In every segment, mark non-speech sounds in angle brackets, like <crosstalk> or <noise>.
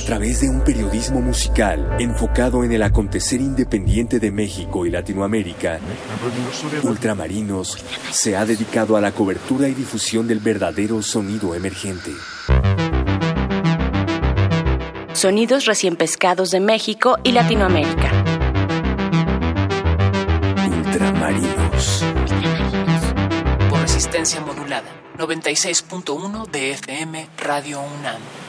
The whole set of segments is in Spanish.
a través de un periodismo musical enfocado en el acontecer independiente de México y Latinoamérica, Ultramarinos se ha dedicado a la cobertura y difusión del verdadero sonido emergente. Sonidos recién pescados de México y Latinoamérica. Ultramarinos. Por resistencia modulada. 96.1 de FM Radio UNAM.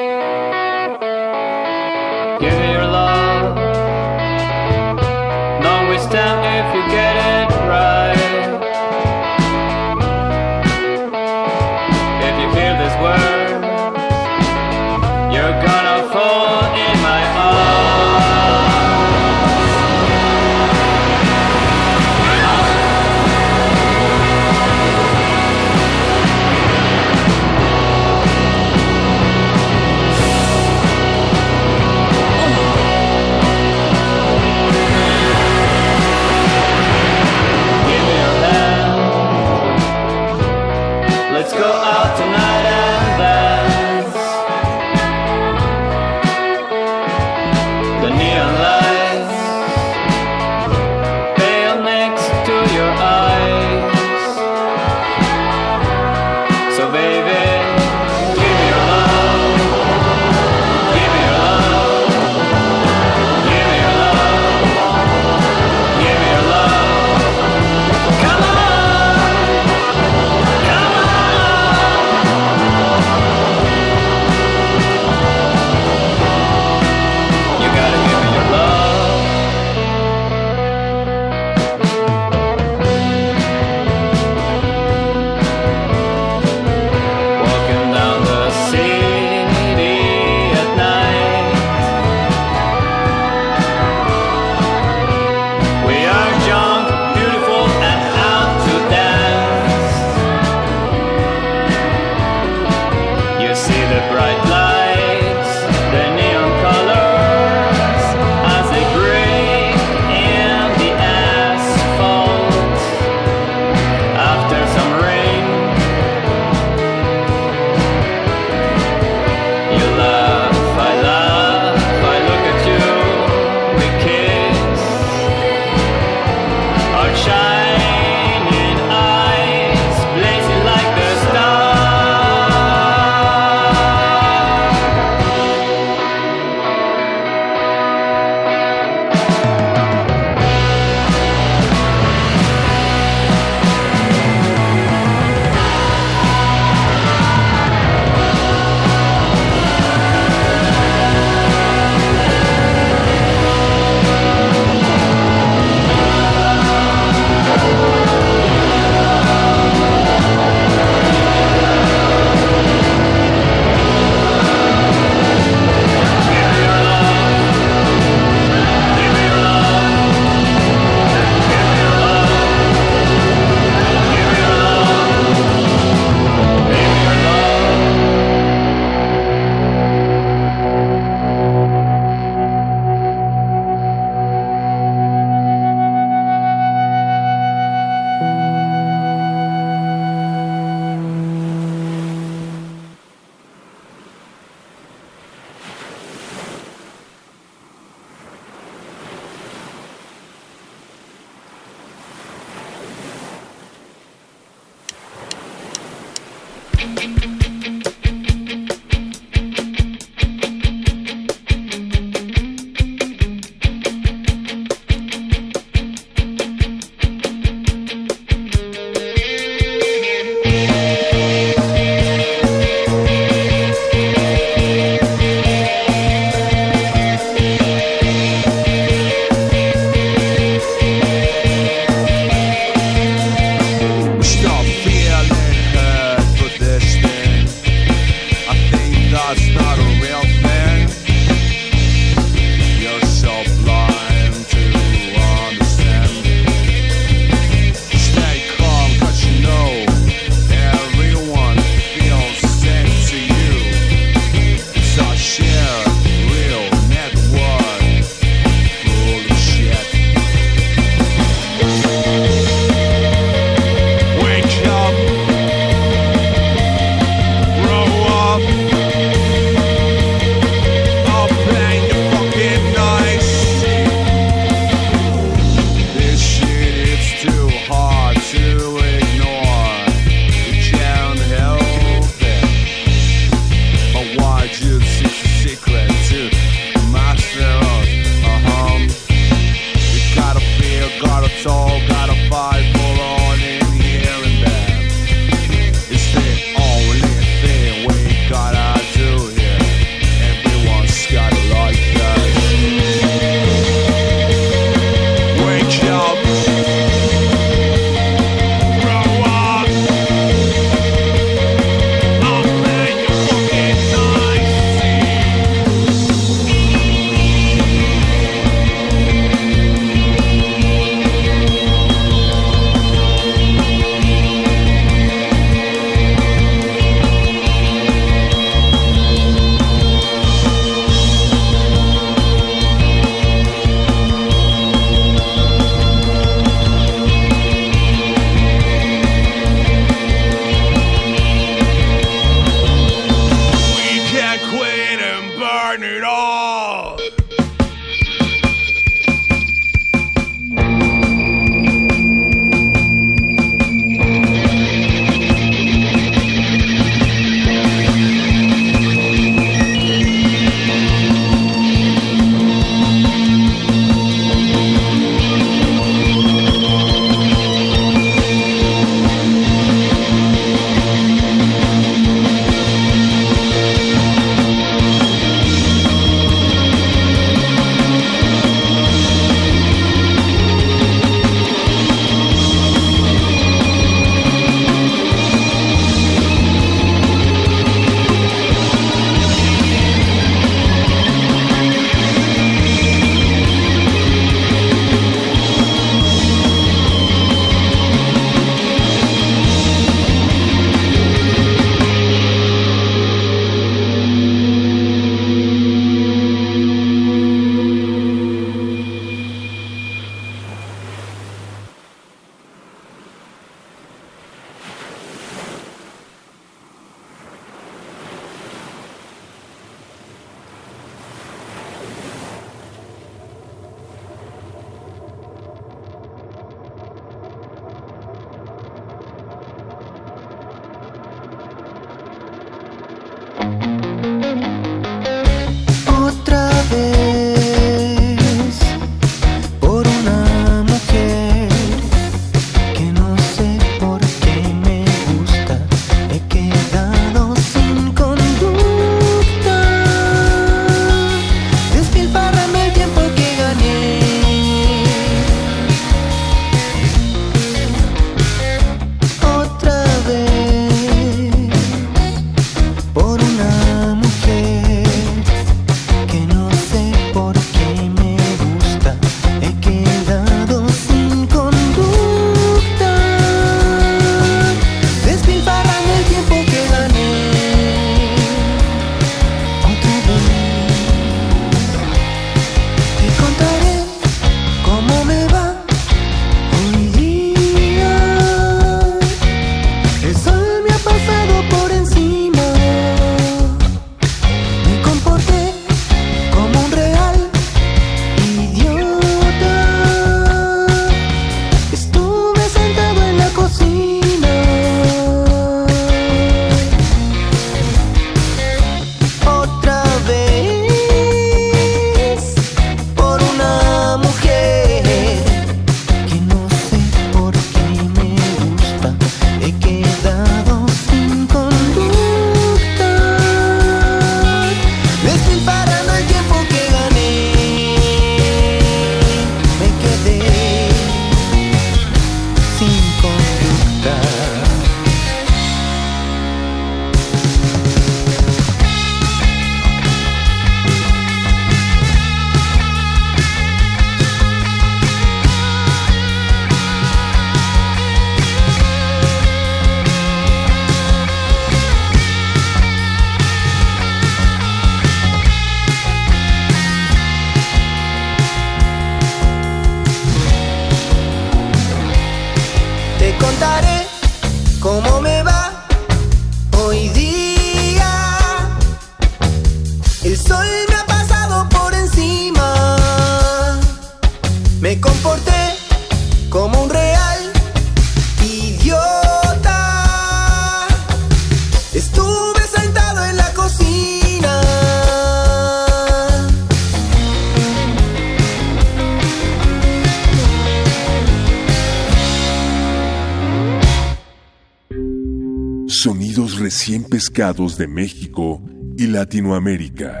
De México y Latinoamérica.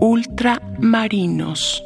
Ultramarinos.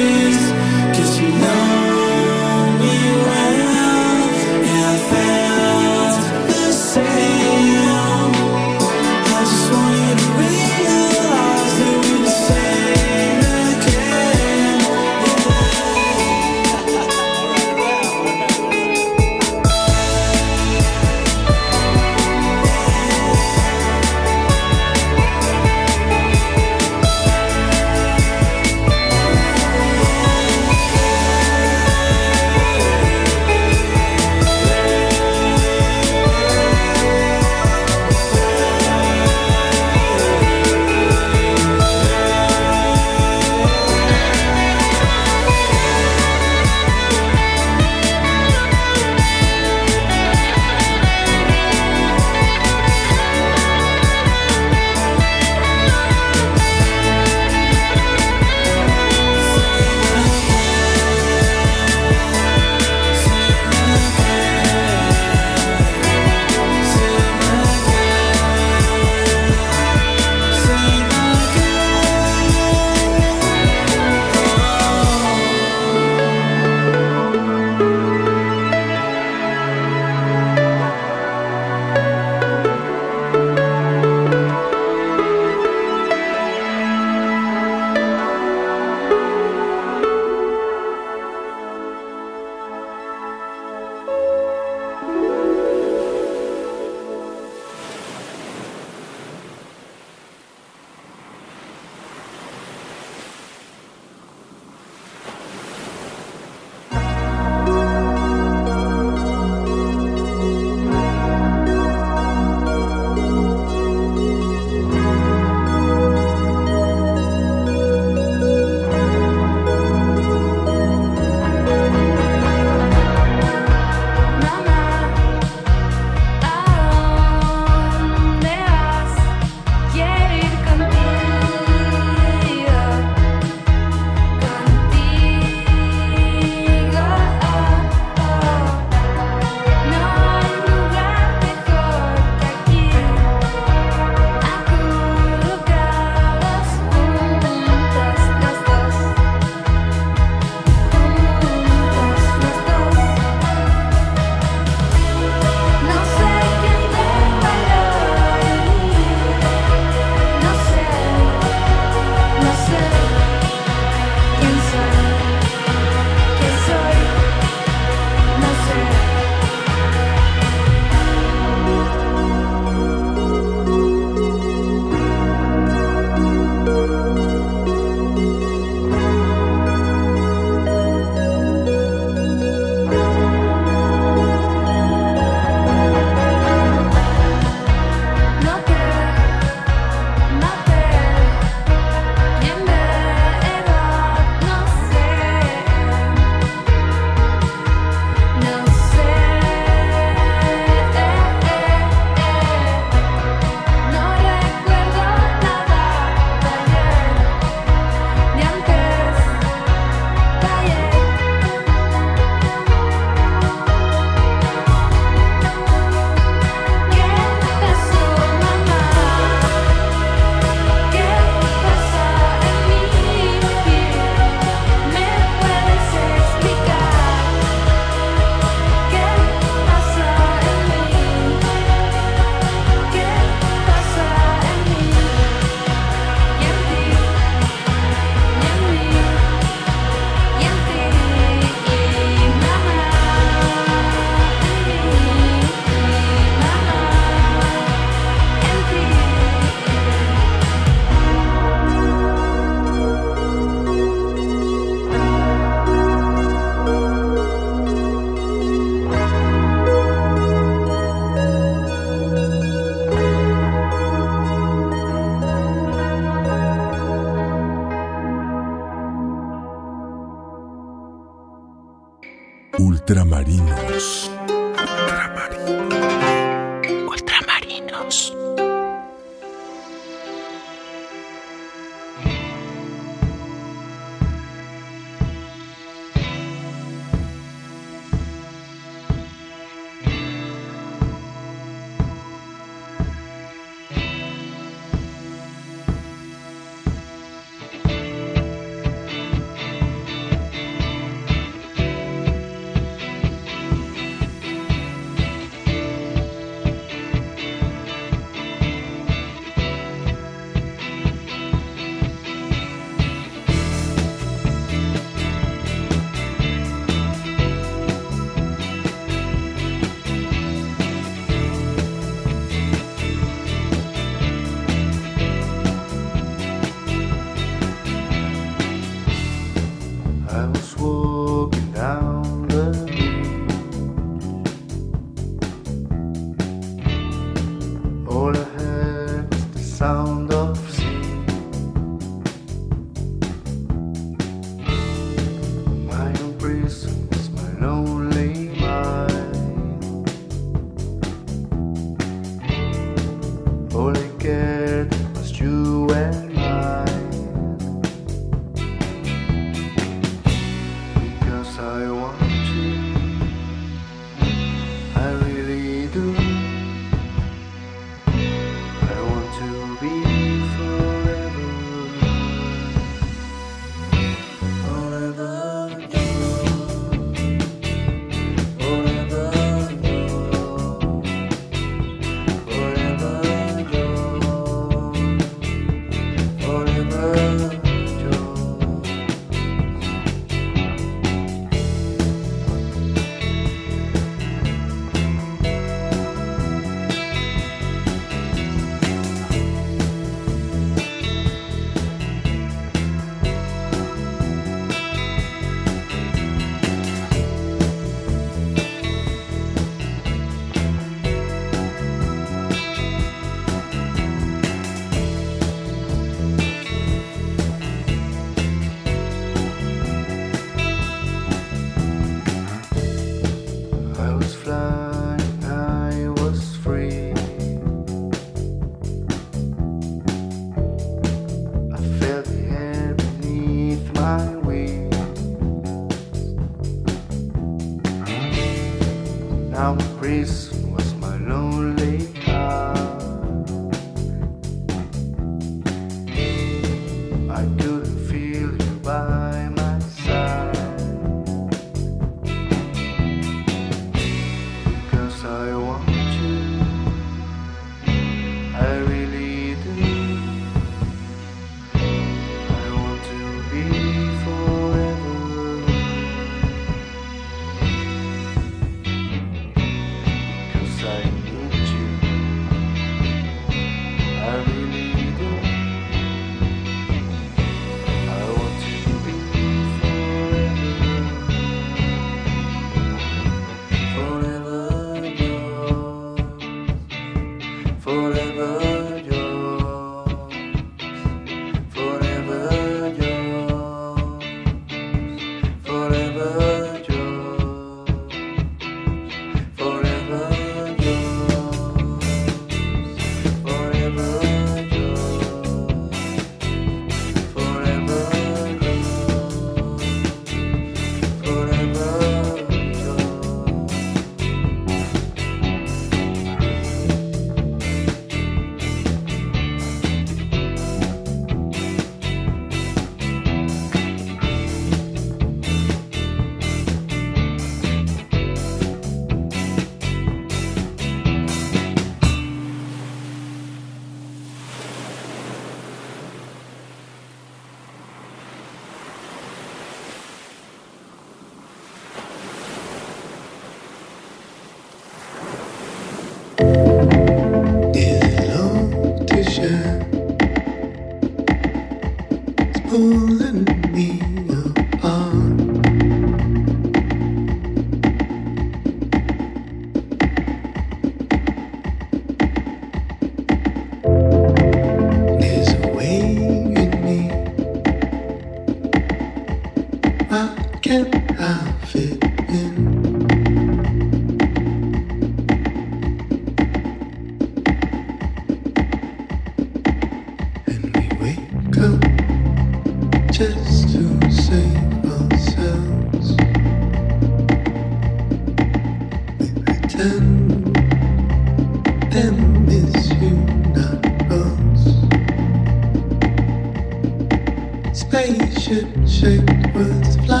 Oh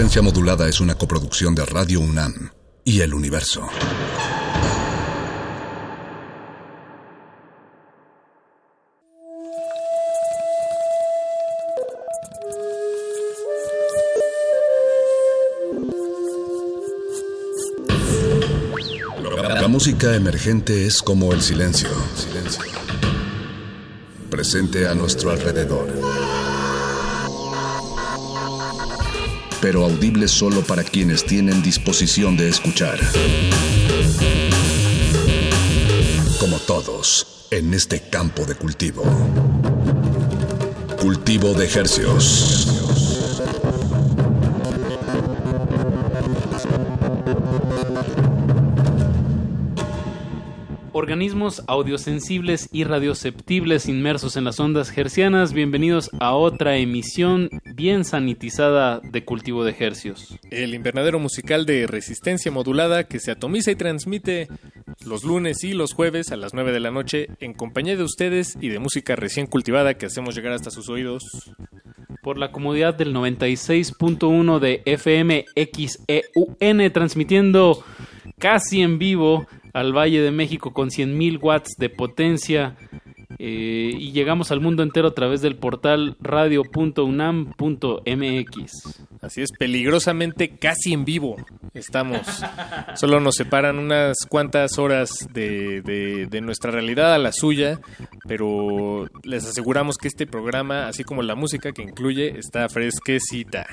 Resistencia Modulada es una coproducción de Radio UNAM y El Universo. La música emergente es como el silencio. Silencio. Presente a nuestro alrededor. Pero audible solo para quienes tienen disposición de escuchar. Como todos, en este campo de cultivo. Cultivo de hercios. Organismos audiosensibles y radioceptibles inmersos en las ondas hercianas, bienvenidos a otra emisión bien sanitizada de Cultivo de Hercios. El invernadero musical de resistencia modulada que se atomiza y transmite los lunes y los jueves a las 9 de la noche en compañía de ustedes y de música recién cultivada que hacemos llegar hasta sus oídos. Por la comodidad del 96.1 de FM XEUN, transmitiendo casi en vivo al Valle de México con 100.000 watts de potencia eh, y llegamos al mundo entero a través del portal radio.unam.mx. Así es, peligrosamente casi en vivo estamos. Solo nos separan unas cuantas horas de, de- nuestra realidad a la suya, pero les aseguramos que este programa, así como la música que incluye, está fresquecita.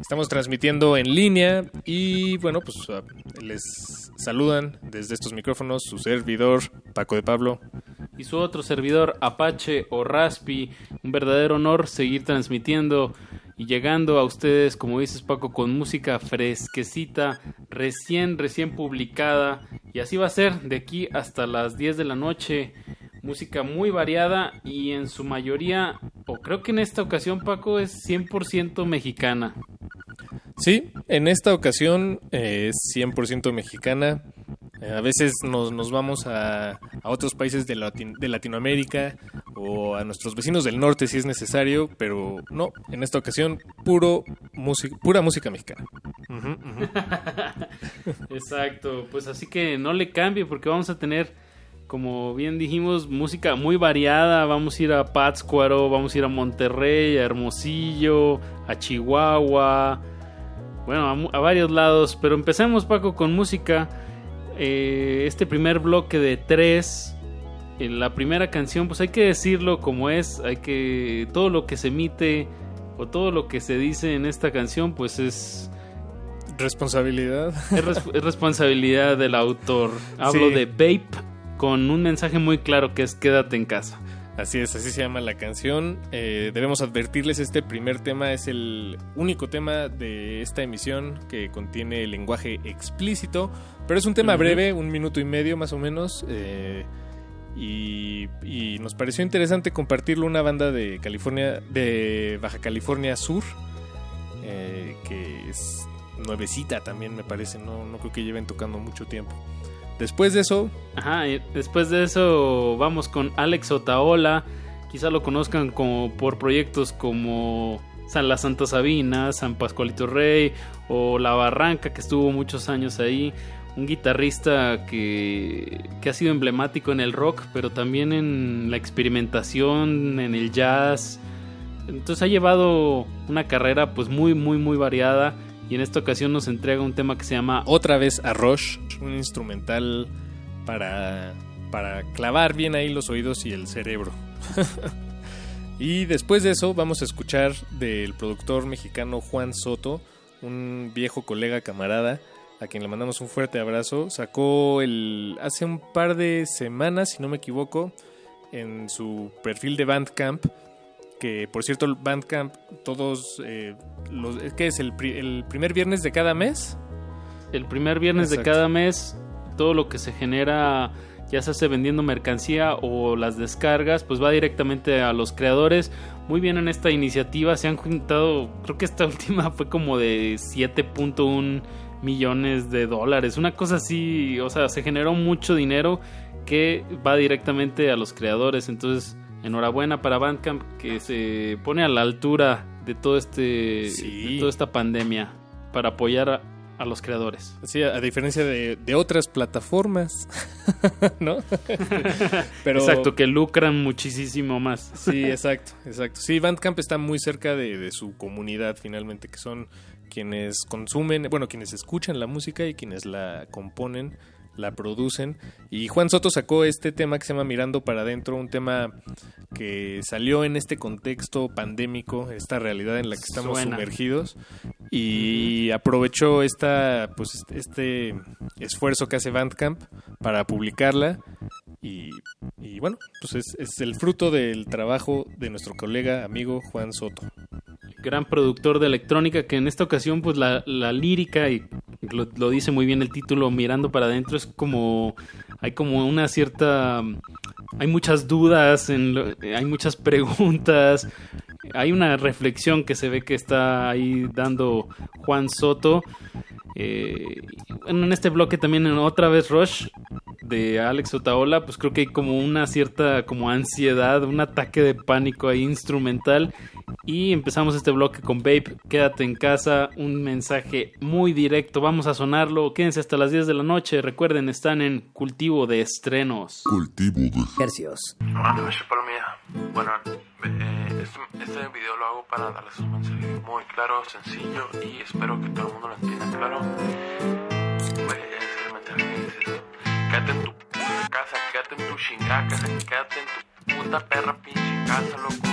Estamos transmitiendo en línea y bueno, pues ah, les saludan desde estos micrófonos su servidor Paco de Pablo. Y su otro servidor, Apache o Raspi, un verdadero honor seguir transmitiendo y llegando a ustedes, como dices Paco, con música fresquecita, recién, recién publicada. Y así va a ser de aquí hasta las 10 de la noche. Música muy variada y en su mayoría, o creo que en esta ocasión Paco es 100% mexicana. Sí, en esta ocasión eh, es 100% mexicana. Eh, a veces nos, nos vamos a, a otros países de, Latin- de Latinoamérica o a nuestros vecinos del norte si es necesario, pero no, en esta ocasión puro música, pura música mexicana. <laughs> Exacto, pues así que no le cambie porque vamos a tener, como bien dijimos, música muy variada. Vamos a ir a Pátzcuaro, vamos a ir a Monterrey, a Hermosillo, a Chihuahua, bueno, a, a varios lados. Pero empecemos, Paco, con música. Eh, este primer bloque de tres. En la primera canción, pues hay que decirlo como es, hay que todo lo que se emite o todo lo que se dice en esta canción, pues es Responsabilidad. <laughs> es, res- es responsabilidad del autor. Hablo Sí. de Vape con un mensaje muy claro que es quédate en casa. Así es, así se llama la canción. Eh, debemos advertirles, este primer tema es el único tema de esta emisión que contiene lenguaje explícito, pero es un tema breve, un minuto y medio más o menos, eh, y, y nos pareció interesante compartirlo una banda de California, de Baja California Sur, eh, que es nuevecita también me parece, no, no creo que lleven tocando mucho tiempo. Después de eso, Ajá, después de eso vamos con Alex Otaola. Quizá lo conozcan como por proyectos como San La Santa Sabina, San Pascualito Rey o La Barranca, que estuvo muchos años ahí. Un guitarrista que, que ha sido emblemático en el rock, pero también en la experimentación, en el jazz. Entonces ha llevado una carrera pues muy, muy, muy variada. Y en esta ocasión nos entrega un tema que se llama otra vez a Rush, un instrumental para, para clavar bien ahí los oídos y el cerebro. <laughs> y después de eso vamos a escuchar del productor mexicano Juan Soto, un viejo colega camarada, a quien le mandamos un fuerte abrazo. Sacó el hace un par de semanas, si no me equivoco, en su perfil de Bandcamp que por cierto Bandcamp todos eh, los ¿qué es el, pri- el primer viernes de cada mes. El primer viernes Exacto. de cada mes todo lo que se genera ya se hace vendiendo mercancía o las descargas pues va directamente a los creadores. Muy bien en esta iniciativa se han juntado creo que esta <laughs> última fue como de 7.1 millones de dólares una cosa así o sea se generó mucho dinero que va directamente a los creadores. Entonces enhorabuena para Bandcamp que se pone a la altura de todo este de toda esta pandemia para apoyar a, a los creadores. Sí, a, a diferencia de, de otras plataformas, <laughs> ¿no? <laughs> Pero Exacto, que lucran muchísimo más. Sí, exacto, exacto. Sí, Bandcamp está muy cerca de, de su comunidad finalmente, que son quienes consumen, bueno, quienes escuchan la música y quienes la componen, la producen. Y Juan Soto sacó este tema que se llama Mirando para adentro, un tema que salió en este contexto pandémico, esta realidad en la que estamos Suena. sumergidos y aprovechó esta pues este esfuerzo que hace Bandcamp para publicarla y, y bueno, pues es, es el fruto del trabajo de nuestro colega amigo Juan Soto. Gran productor de electrónica que en esta ocasión pues la, la lírica y lo, dice muy bien el título mirando para adentro es como hay como una cierta hay muchas dudas en lo- hay muchas preguntas hay una reflexión que se ve que está ahí dando Juan Soto Eh, en este bloque también en otra vez Rush de Alex Otaola, pues creo que hay como una cierta como ansiedad, un ataque de pánico ahí instrumental Y empezamos este bloque con Babe, quédate en casa, un mensaje muy directo, vamos a sonarlo, quédense hasta las 10 de la noche, recuerden, están en cultivo de estrenos. Cultivo de Palomía. Bueno, eh, este, este video lo hago para darles un mensaje muy claro, sencillo y espero que todo el mundo lo entienda claro. Pues, el mensaje es esto. Quédate en tu casa, quédate en tu chingada casa, quédate en tu puta perra pinche casa, loco.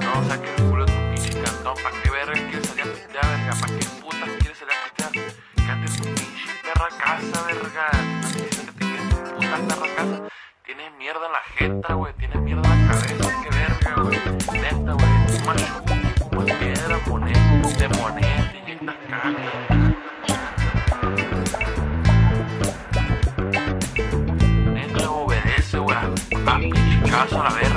No saques el culo de tu pinche cantón. ¿Para qué verga quieres salir a pitear, verga? ¿Para qué puta quieres salir a pitear? Quédate en tu pinche perra casa, verga. Así dices que te quedes en tu puta perra casa. Tienes mierda en la jeta, güey. Tienes mierda en la cabeza, qué verga, güey. Neta, güey. Fumas chuki, fumas piedra, moneda, te inyectas caca. Pinche casa, a la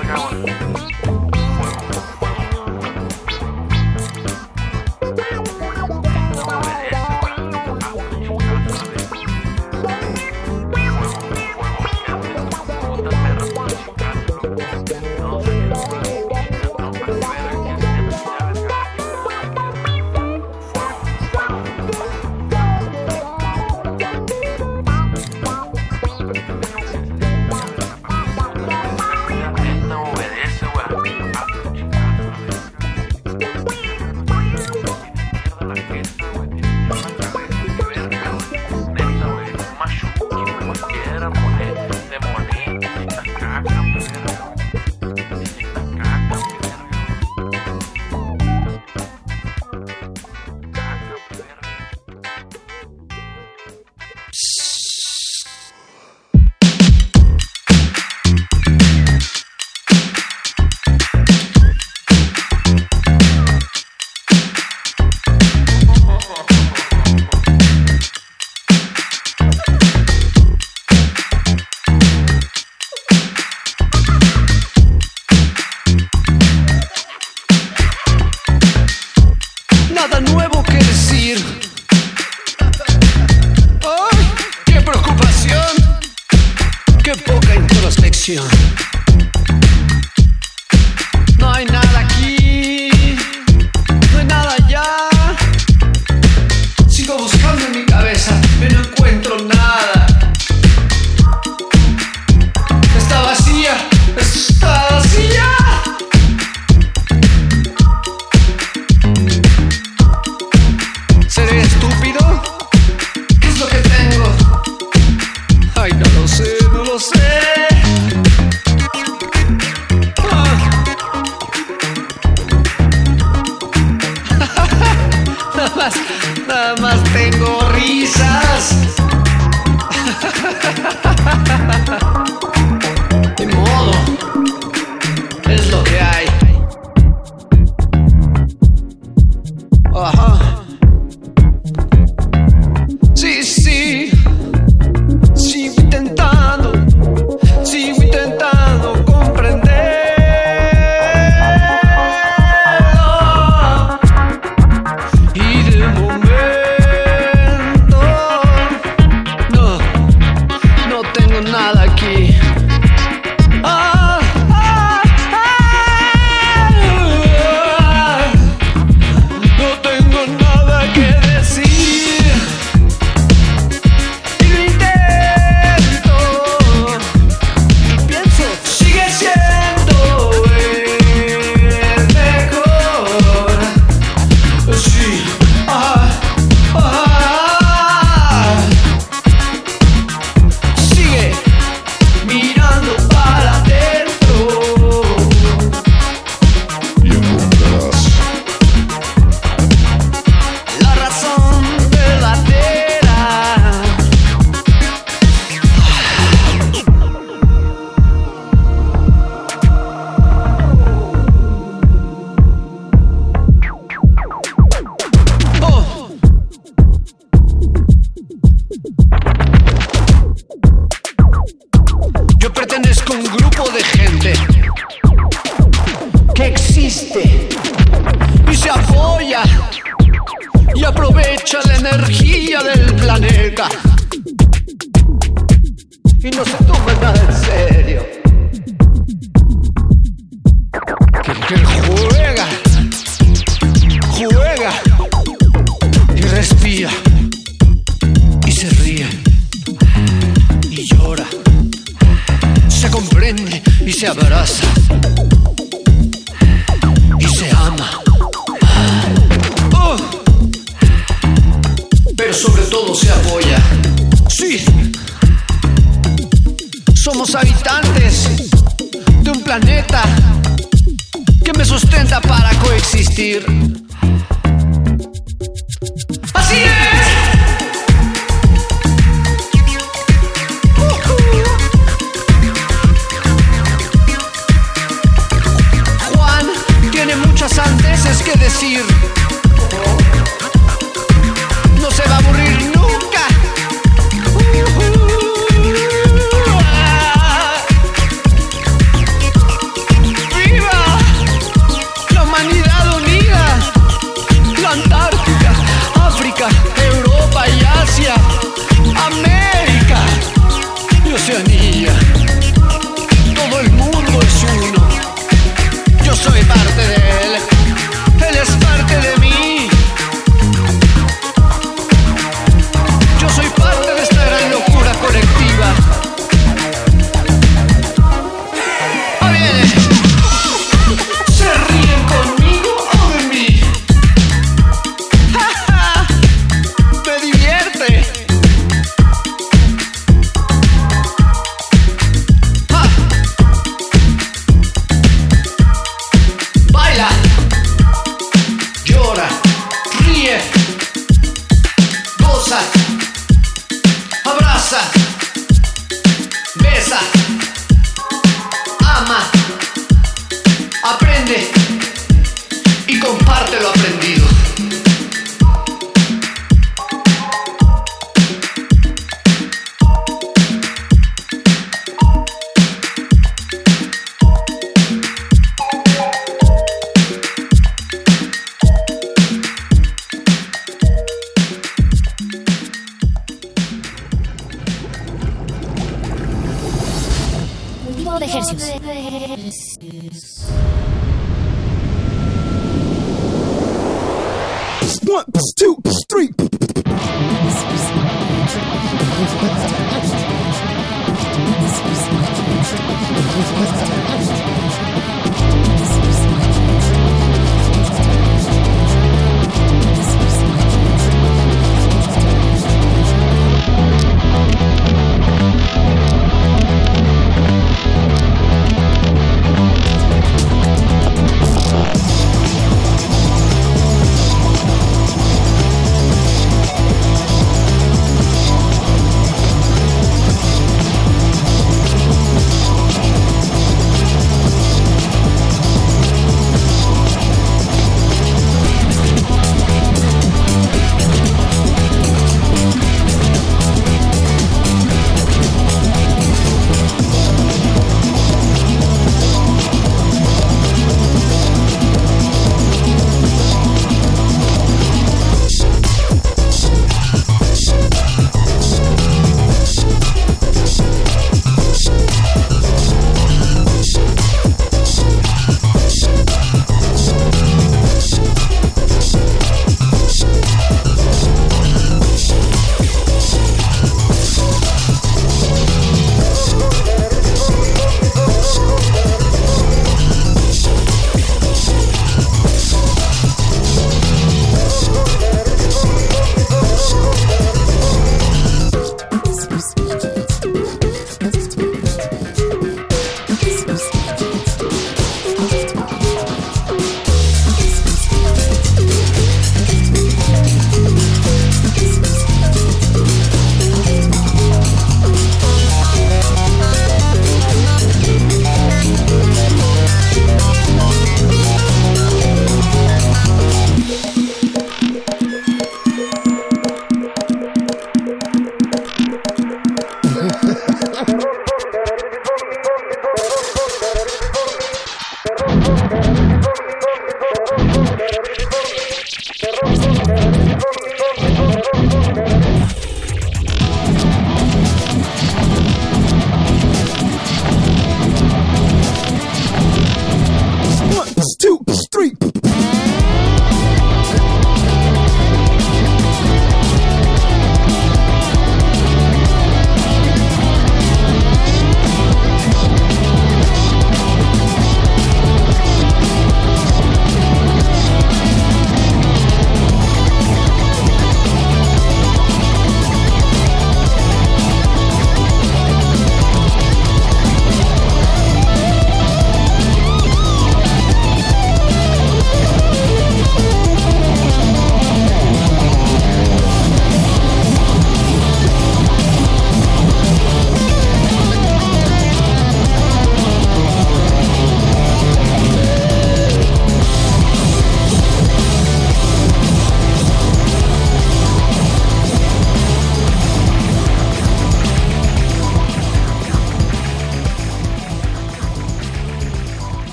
energía del planeta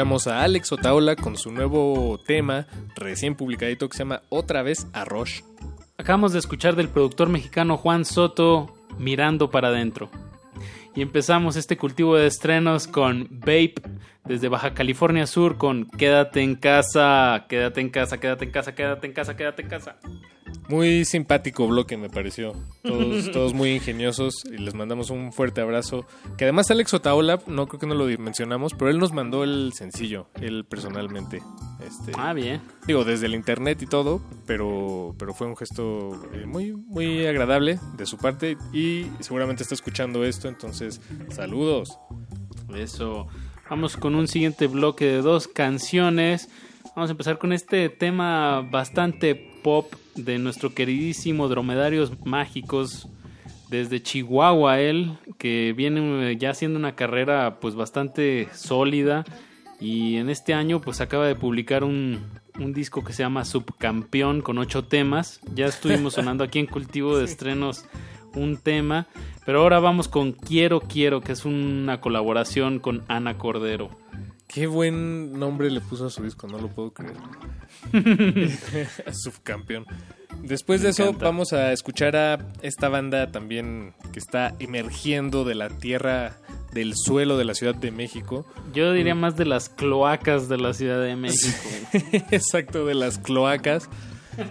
Escuchamos a Alex Otaola con su nuevo tema recién publicadito que se llama Otra vez Arroz. Acabamos de escuchar del productor mexicano Juan Soto Mirando para adentro. Y empezamos este cultivo de estrenos con Vape desde Baja California Sur con Quédate en casa, quédate en casa, quédate en casa, quédate en casa, quédate en casa. Muy simpático bloque me pareció. Todos, <laughs> todos muy ingeniosos y les mandamos un fuerte abrazo. Que además Alex Otaola, no creo que no lo mencionamos, pero él nos mandó el sencillo, él personalmente. Este, Ah, bien. Digo, desde el internet y todo, pero, pero fue un gesto eh, muy, muy agradable de su parte y seguramente está escuchando esto, entonces saludos. Eso. Vamos con un siguiente bloque de dos canciones. Vamos a empezar con este tema bastante pop de nuestro queridísimo Dromedarios Mágicos desde Chihuahua él que viene eh, ya haciendo una carrera pues bastante sólida. Y en este año pues acaba de publicar un, un disco que se llama Subcampeón con ocho temas. Ya estuvimos sonando aquí en Cultivo de Estrenos un tema pero ahora vamos con Quiero Quiero que es una colaboración con Ana Cordero Qué buen nombre le puso a su disco, no lo puedo creer. <laughs> <laughs> Subcampeón. Después Me de eso encanta. vamos a escuchar a esta banda también que está emergiendo de la tierra, del suelo de la Ciudad de México. Yo diría más de las cloacas de la Ciudad de México. <laughs> Exacto, de las cloacas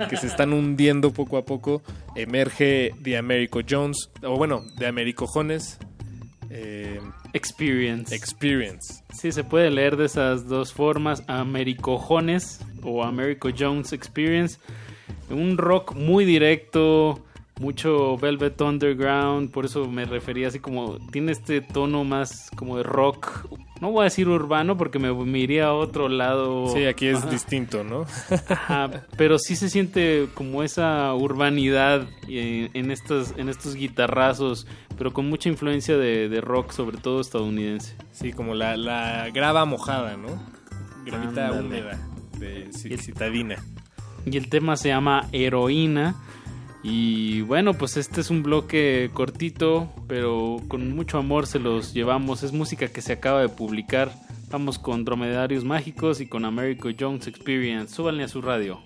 que se están hundiendo poco a poco. Emerge de Americo Jones, o bueno, de Americo Jones. Eh, Experience. Experience. Sí, se puede leer de esas dos formas, Americojones o Americo Jones Experience. Un rock muy directo, mucho Velvet Underground, por eso me refería así como, tiene este tono más como de rock, no voy a decir urbano porque me, me iría a otro lado. Sí, aquí es Ajá. distinto, ¿no? Ajá, pero sí se siente como esa urbanidad en, en estos, en estos guitarrazos, pero con mucha influencia de, de rock, sobre todo estadounidense. Sí, como la, la grava mojada, ¿no? Gravita húmeda de ci- citadina. Y el tema se llama Heroína. Y bueno, pues este es un bloque cortito, pero con mucho amor se los llevamos. Es música que se acaba de publicar. Vamos con Dromedarios Mágicos y con Americo Jones Experience. Súbanle a su radio.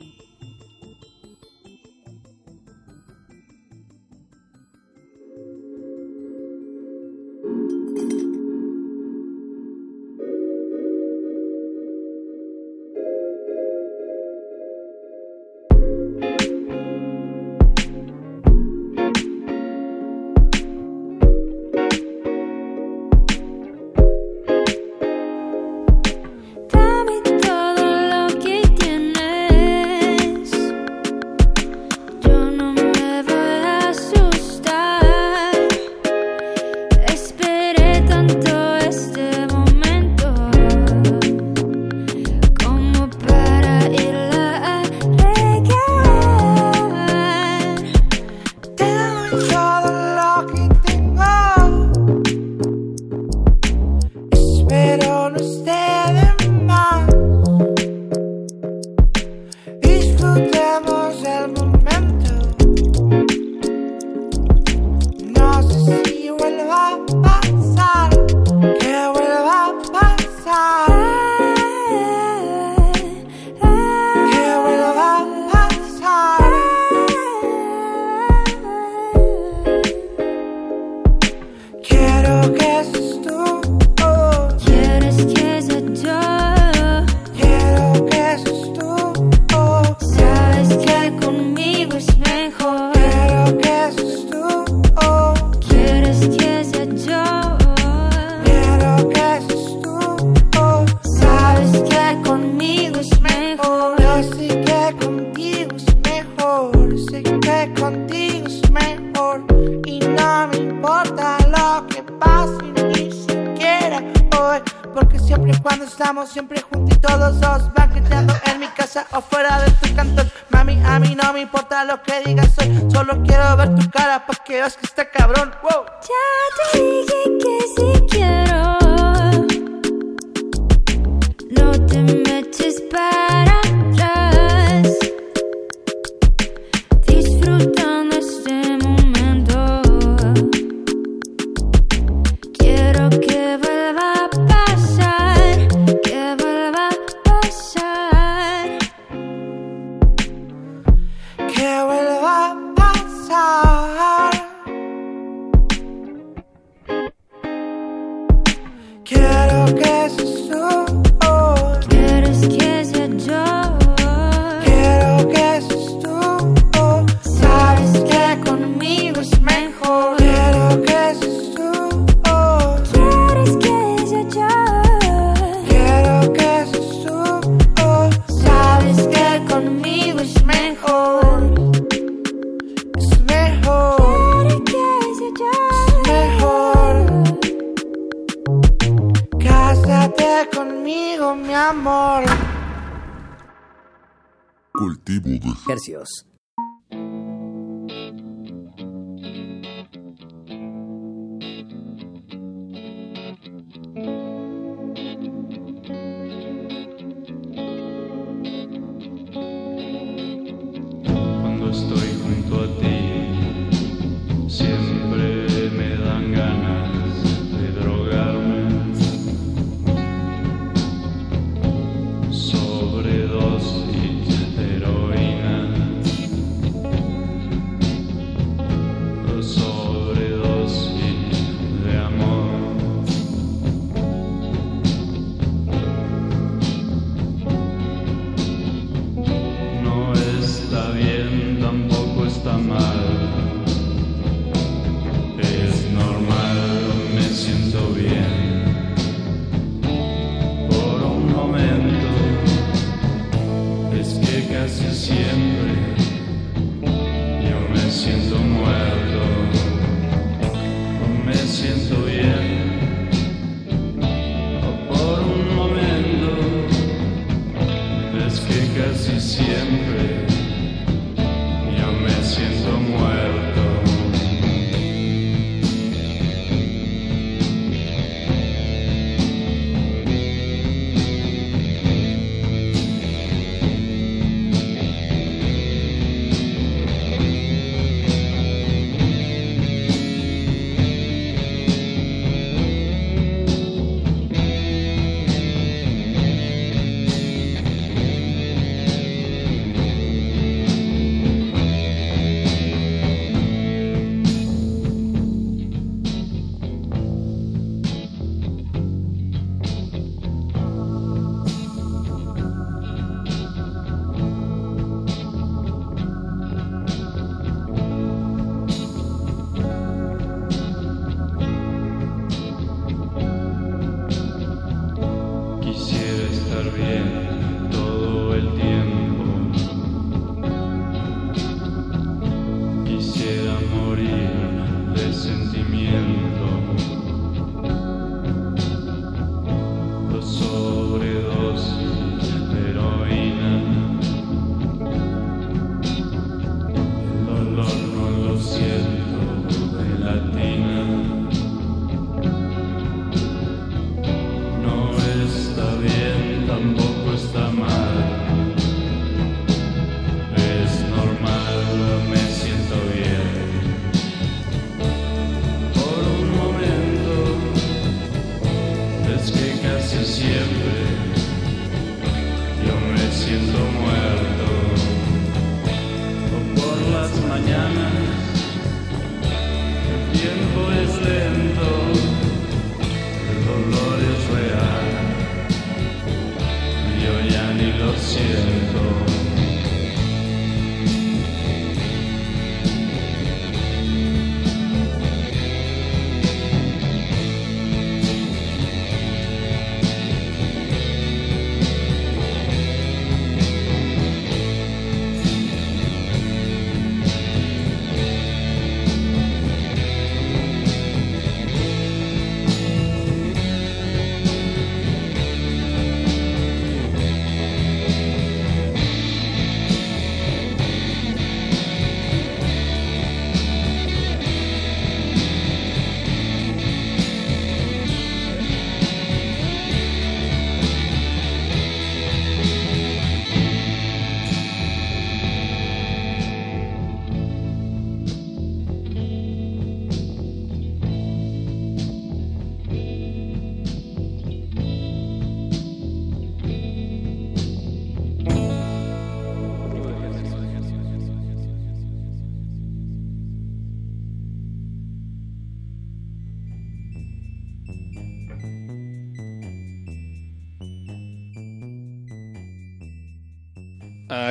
Porque siempre cuando estamos siempre juntos y todos dos van gritando en mi casa o fuera de tu cantón. Mami, a mí no me importa lo que digas hoy. Solo quiero ver tu cara para que veas que está cabrón. Wow. Ya te dije que sí quiero.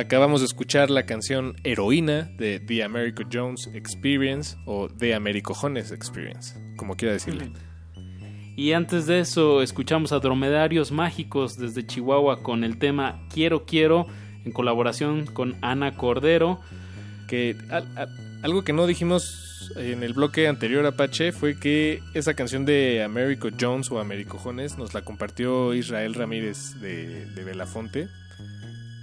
Acabamos de escuchar la canción Heroína de The Americo Jones Experience o The Americojones Experience, como quiera decirle. Y antes de eso escuchamos a Dromedarios Mágicos desde Chihuahua con el tema Quiero Quiero en colaboración con Ana Cordero. Que al- al- algo que no dijimos en el bloque anterior Apache fue que esa canción de Americo Jones o Americojones nos la compartió Israel Ramírez de, de Belafonte.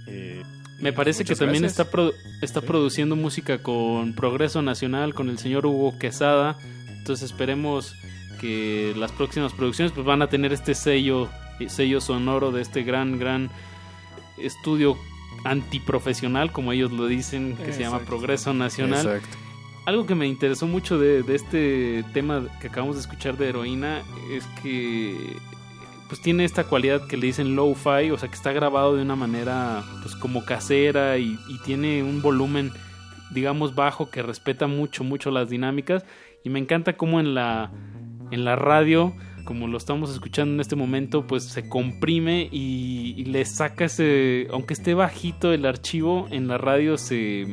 Eh, Me parece que también gracias. está, pro- está produciendo música con Progreso Nacional, con el señor Hugo Quesada. Entonces esperemos que las próximas producciones pues van a tener este sello, eh, sello sonoro de este gran, gran estudio antiprofesional, como ellos lo dicen, que se llama. Progreso Nacional. Exacto. Algo que me interesó mucho de, de este tema que acabamos de escuchar de heroína es que pues tiene esta cualidad que le dicen low-fi, o sea que está grabado de una manera pues como casera y, y tiene un volumen digamos bajo que respeta mucho mucho las dinámicas y me encanta cómo en la en la radio como lo estamos escuchando en este momento pues se comprime y, y le saca ese aunque esté bajito el archivo en la radio se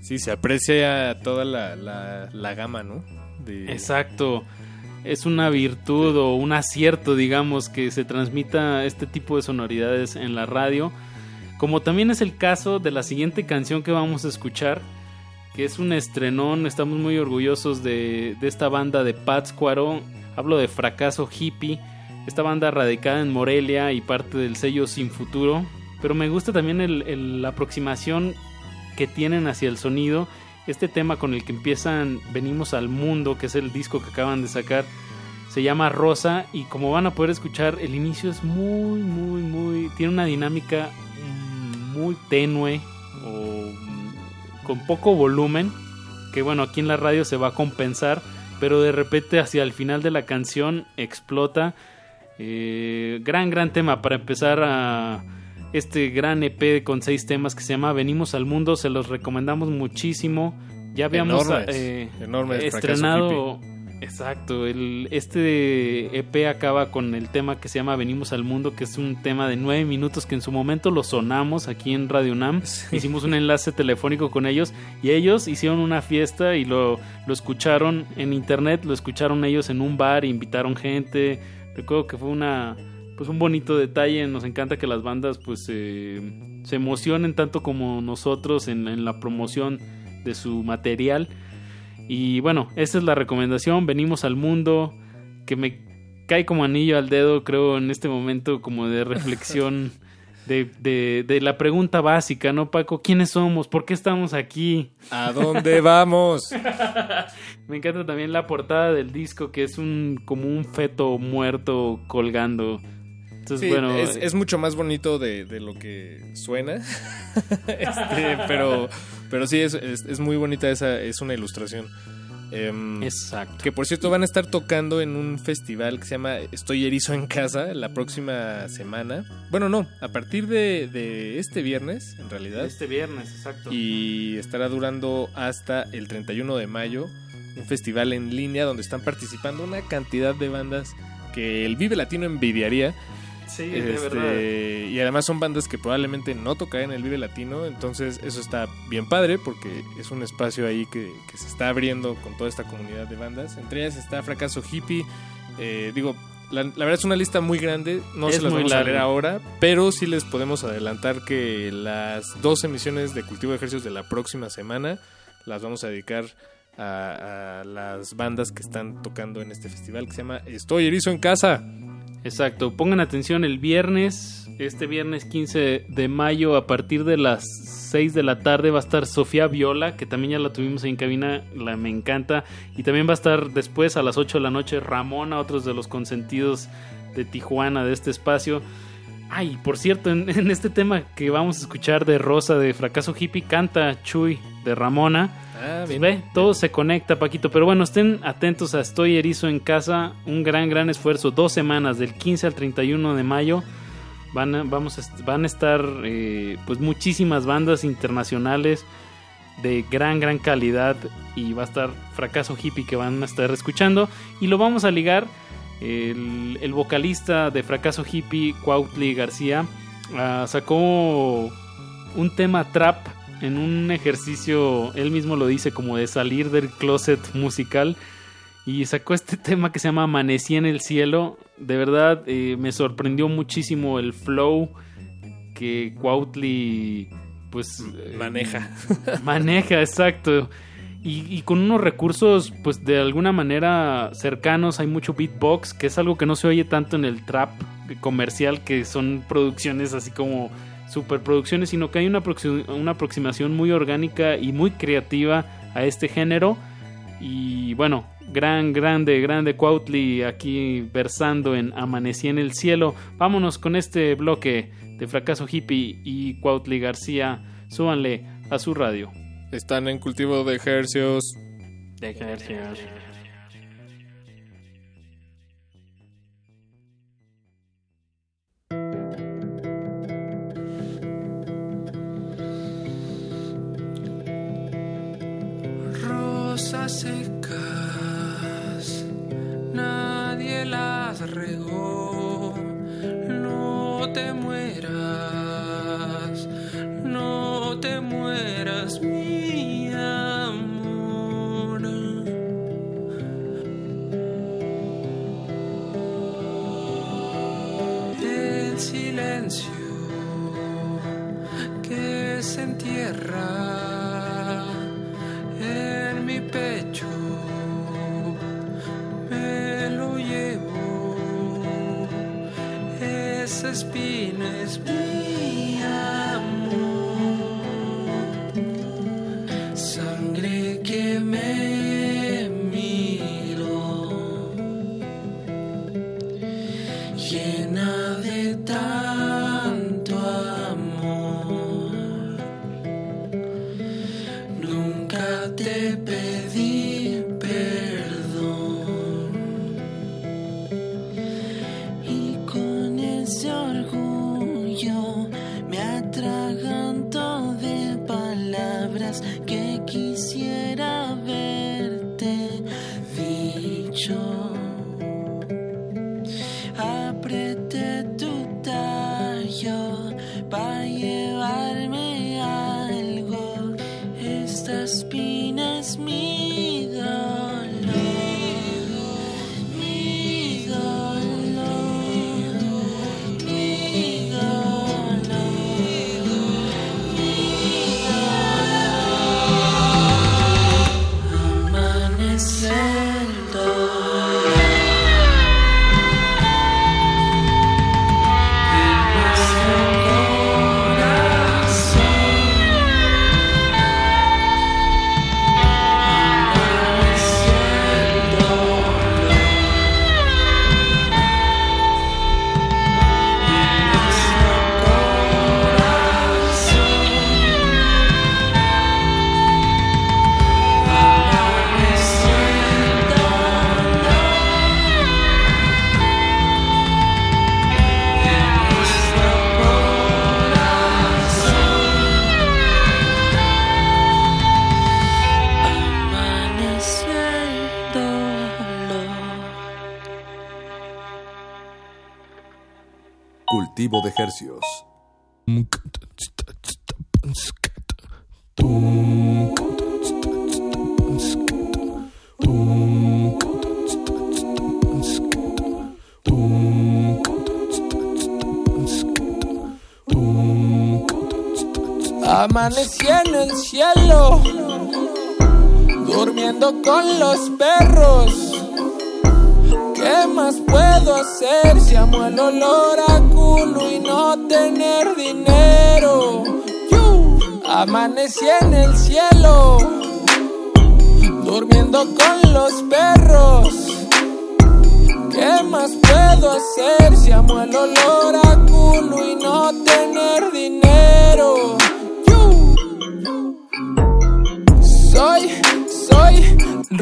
Sí, se aprecia toda la, la, la gama, ¿no? De- Exacto. Es una virtud o un acierto, digamos, que se transmita este tipo de sonoridades en la radio. Como también es el caso de la siguiente canción que vamos a escuchar, que es un estrenón. Estamos muy orgullosos de, de esta banda de Pátzcuaro. Hablo de Fracaso Hippie. Esta banda radicada en Morelia y parte del sello Sin Futuro. Pero me gusta también el- el- la aproximación que tienen hacia el sonido. Este tema con el que empiezan Venimos al Mundo, que es el disco que acaban de sacar, se llama Rosa y como van a poder escuchar, el inicio es muy, muy, muy... Tiene una dinámica mm, muy tenue o mm, con poco volumen, que bueno, aquí en la radio se va a compensar, pero de repente hacia el final de la canción explota. Eh, gran, gran tema para empezar a este gran EP con seis temas que se llama Venimos al Mundo. Se los recomendamos muchísimo. Ya habíamos Enormes, eh, enormes, estrenado. Exacto, el, este EP acaba con el tema que se llama Venimos al Mundo, que es un tema de nueve minutos que en su momento lo sonamos aquí en Radio UNAM. Hicimos un enlace telefónico con ellos y ellos hicieron una fiesta y lo, lo escucharon en internet, lo escucharon ellos en un bar, invitaron gente. Recuerdo que fue una pues un bonito detalle. Nos encanta que las bandas pues eh, se emocionen tanto como nosotros en, en la promoción de su material. Y bueno, esta es la recomendación. Venimos al mundo que me cae como anillo al dedo, creo, en este momento como de reflexión <laughs> de, de, de la pregunta básica, ¿no, Paco? ¿Quiénes somos? ¿Por qué estamos aquí? ¿A dónde vamos? <laughs> me encanta también la portada del disco, que es un como un feto muerto colgando. Entonces, Sí, bueno, es, es mucho más bonito de, de lo que suena. <laughs> Este, pero, pero sí, es, es, es muy bonita esa, es una ilustración. Em, Exacto. Que por cierto van a estar tocando en un festival que se llama Estoy Erizo en Casa la próxima semana. Bueno, no, a partir de, de este viernes, en realidad. este viernes, exacto. Y estará durando hasta el 31 de mayo. Un festival en línea donde están participando una cantidad de bandas que el Vive Latino envidiaría. Sí, Este, verdad. Y además son bandas que probablemente no tocarán en el Vive Latino, entonces eso está bien padre porque es un espacio ahí que, que se está abriendo con toda esta comunidad de bandas. Entre ellas está Fracaso Hippie. eh, digo, la, la verdad es una lista muy grande, no Es se las vamos a leer larga. ahora, pero sí les podemos adelantar que las dos emisiones de Cultivo de Ejercicios de la próxima semana las vamos a dedicar a, a las bandas que están tocando en este festival que se llama Estoy Erizo en Casa. Exacto, pongan atención el viernes, este viernes 15 de mayo a partir de las 6 de la tarde va a estar Sofía Viola, que también ya la tuvimos en cabina, la me encanta, y también va a estar después a las 8 de la noche Ramona, otros de los consentidos de Tijuana de este espacio. Ay, por cierto, en, en este tema que vamos a escuchar de Rosa de Fracaso Hippie, canta Chuy de Ramona. Ah, Pues ve, todo se conecta, Paquito. Pero bueno, estén atentos a Estoy Erizo en Casa. Un gran, gran esfuerzo. Dos semanas, del 15 al 31 de mayo. Van a, vamos a, van a estar eh, pues muchísimas bandas internacionales de gran, gran calidad. Y va a estar Fracaso Hippie que van a estar escuchando. Y lo vamos a ligar. El, el vocalista de Fracaso Hippie, Cuautli García, ah, sacó un tema trap en un ejercicio, él mismo lo dice, como de salir del closet musical. Y sacó este <laughs> tema que se llama Amanecí en el cielo. De verdad eh, me sorprendió muchísimo el flow que Cuautli pues eh, Maneja. <laughs> maneja, exacto. Y, y con unos recursos, pues de alguna manera cercanos, hay mucho beatbox, que es algo que no se oye tanto en el trap comercial, que son producciones así como superproducciones, sino que hay una, una aproximación muy orgánica y muy creativa a este género. Y bueno, gran, grande, grande Cuautli aquí versando en Amanecí en el cielo. Vámonos con este bloque de Fracaso Hippie y Cuautli García. Súbanle a su radio. Están en cultivo de ejercios. De ejercicios. Secas, nadie las regó. No te mueras, no te mueras, mi amor. El silencio que se entierra espina es durmiendo con los perros. ¿Qué más puedo hacer si amo el olor a culo y no tener dinero? Yu. Amanecí en el cielo, durmiendo con los perros. ¿Qué más puedo hacer si amo el olor a culo y no tener dinero?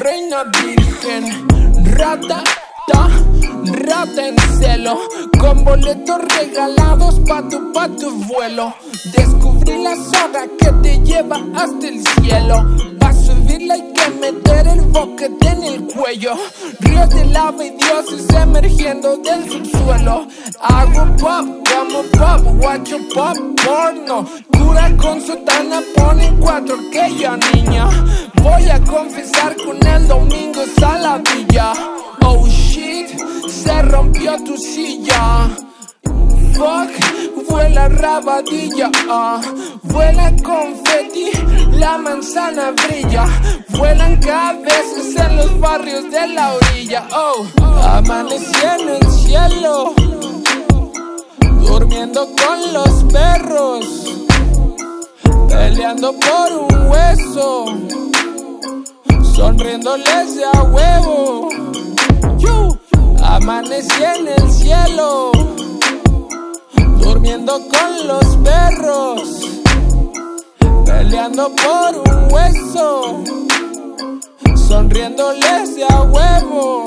Reina virgen, rata, ta, rata en celo, con boletos regalados pa' tu, pa' vuelo. Descubrí la soga que te lleva hasta el cielo, hay que meter el boquete en el cuello. Ríos de lava y dioses emergiendo del subsuelo. Hago pop, como pop, guacho pop, porno. Cura con sotana, pone cuatro que yo niña. Voy a confesar con el domingo saladilla. Oh shit, se rompió tu silla. Vuela rabadilla, ah. vuela confeti, la manzana brilla, vuelan cabezas en los barrios de la orilla, oh, amanecí en el cielo, durmiendo con los perros, peleando por un hueso, sonriéndoles a huevo, amanecí en el cielo durmiendo con los perros, peleando por un hueso, sonriéndoles a huevo.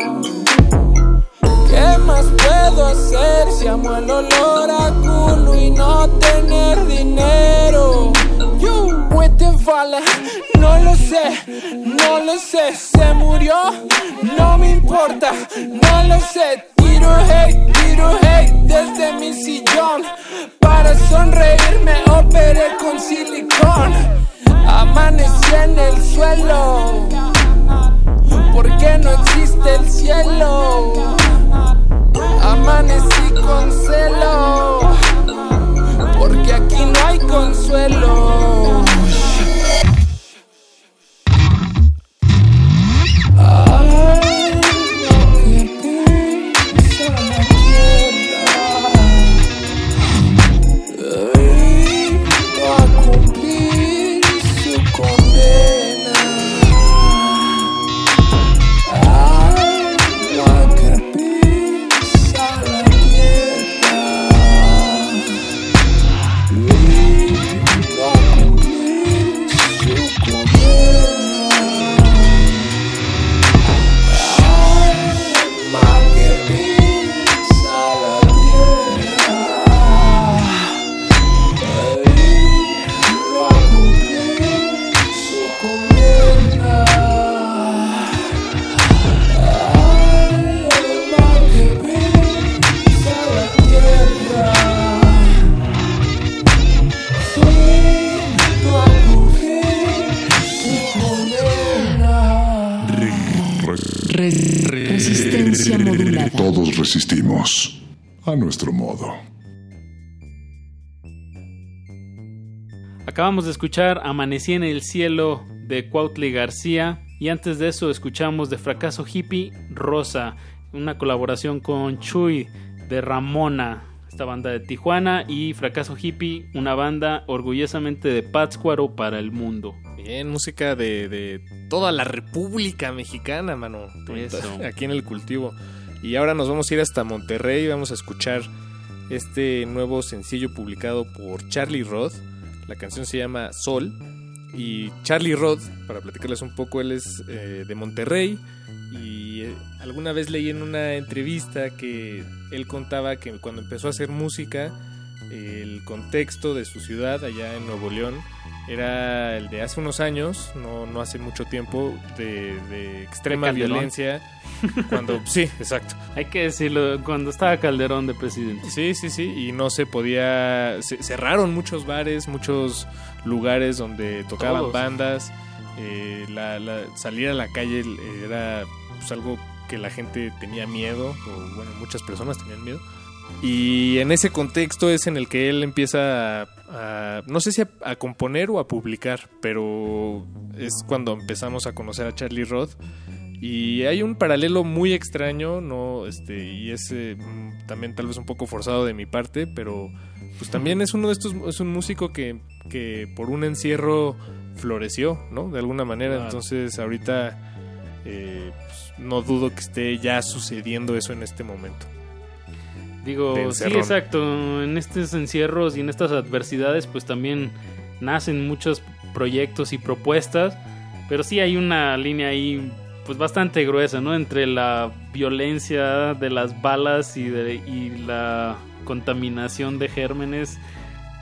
¿Qué más puedo hacer si amo el olor a culo y no tener dinero? You, vale, no lo sé, no lo sé, se murió, no me importa, no lo sé, tiro hate, tiro hate desde mi sillón, para sonreírme operé con silicón, amanecí en el suelo, porque no existe el cielo, amanecí con celo, porque aquí no hay consuelo. Ay, nuestro modo. Acabamos de escuchar Amanecí en el cielo de Cuautli García y antes de eso escuchamos de Fracaso Hippie Rosa, una colaboración con Chuy de Ramona, esta banda de Tijuana y Fracaso Hippie, una banda orgullosamente de Pátzcuaro para el mundo. Bien, música de, de toda la República Mexicana, mano. Eso. Aquí en el cultivo. Y ahora nos vamos a ir hasta Monterrey y vamos a escuchar este nuevo sencillo publicado por Charlie Roth. La canción se llama Sol. Y Charlie Roth, para platicarles un poco, él es eh, de Monterrey. Y eh, alguna vez leí en una entrevista que él contaba que cuando empezó a hacer música, el contexto de su ciudad allá en Nuevo León era el de hace unos años, no, no hace mucho tiempo, de, de extrema violencia. Cuando, <laughs> sí, exacto. Hay que decirlo, cuando estaba Calderón de presidente. Sí, sí, sí, y no se podía, se- cerraron muchos bares, muchos lugares donde tocaban Todos. bandas, eh, la, la- salir a la calle era pues, algo que la gente tenía miedo, o bueno, muchas personas tenían miedo. Y en ese contexto es en el que él empieza a, a- no sé si a, a componer o a publicar, pero es cuando empezamos a conocer a Charlie Roth. Y hay un paralelo muy extraño, no, este, y es eh, también tal vez un poco forzado de mi parte, pero pues también es uno de estos, es un músico que, que por un encierro floreció, ¿no? De alguna manera. Entonces ahorita eh, pues, no dudo que esté ya sucediendo eso en este momento. Digo, sí, exacto. En estos encierros y en estas adversidades, pues también nacen muchos proyectos y propuestas. Pero sí hay una línea ahí, pues bastante gruesa, ¿no? Entre la violencia de las balas y, de, y la contaminación de gérmenes.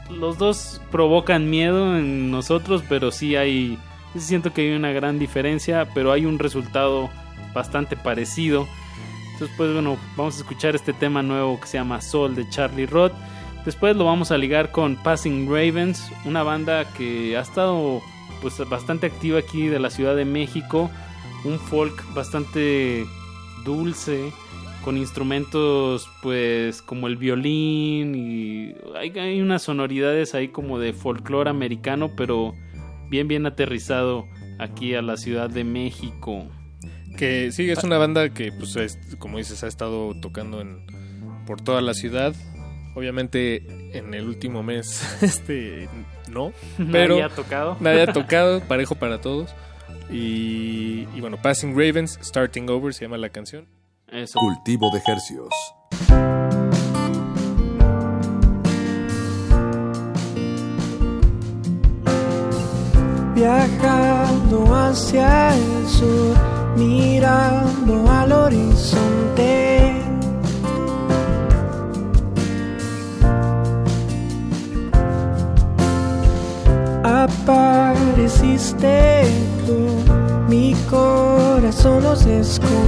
Los dos provocan miedo en nosotros, pero sí hay siento que hay una gran diferencia, pero hay un resultado bastante parecido. Entonces, pues bueno, vamos a escuchar este tema nuevo que se llama Soul de Charlie Roth. Después lo vamos a ligar con Passing Ravens, una banda que ha estado pues bastante activa aquí de la Ciudad de México, un folk bastante dulce con instrumentos pues como el violín y hay, hay unas sonoridades ahí como de folclore americano, pero bien bien aterrizado aquí a la Ciudad de México. Que sí, es una banda que, pues, es- como dices, ha estado tocando en, por toda la ciudad. Obviamente, en el último mes, <laughs> este, no. <laughs> Nadie Pero ha tocado. Nadie ha <laughs> tocado, parejo para todos. Y, y bueno, Passing Ravens, Starting Over se llama la canción. Eso. Cultivo de hercios. Viajando hacia el sur, mirando al horizonte. Corazón nos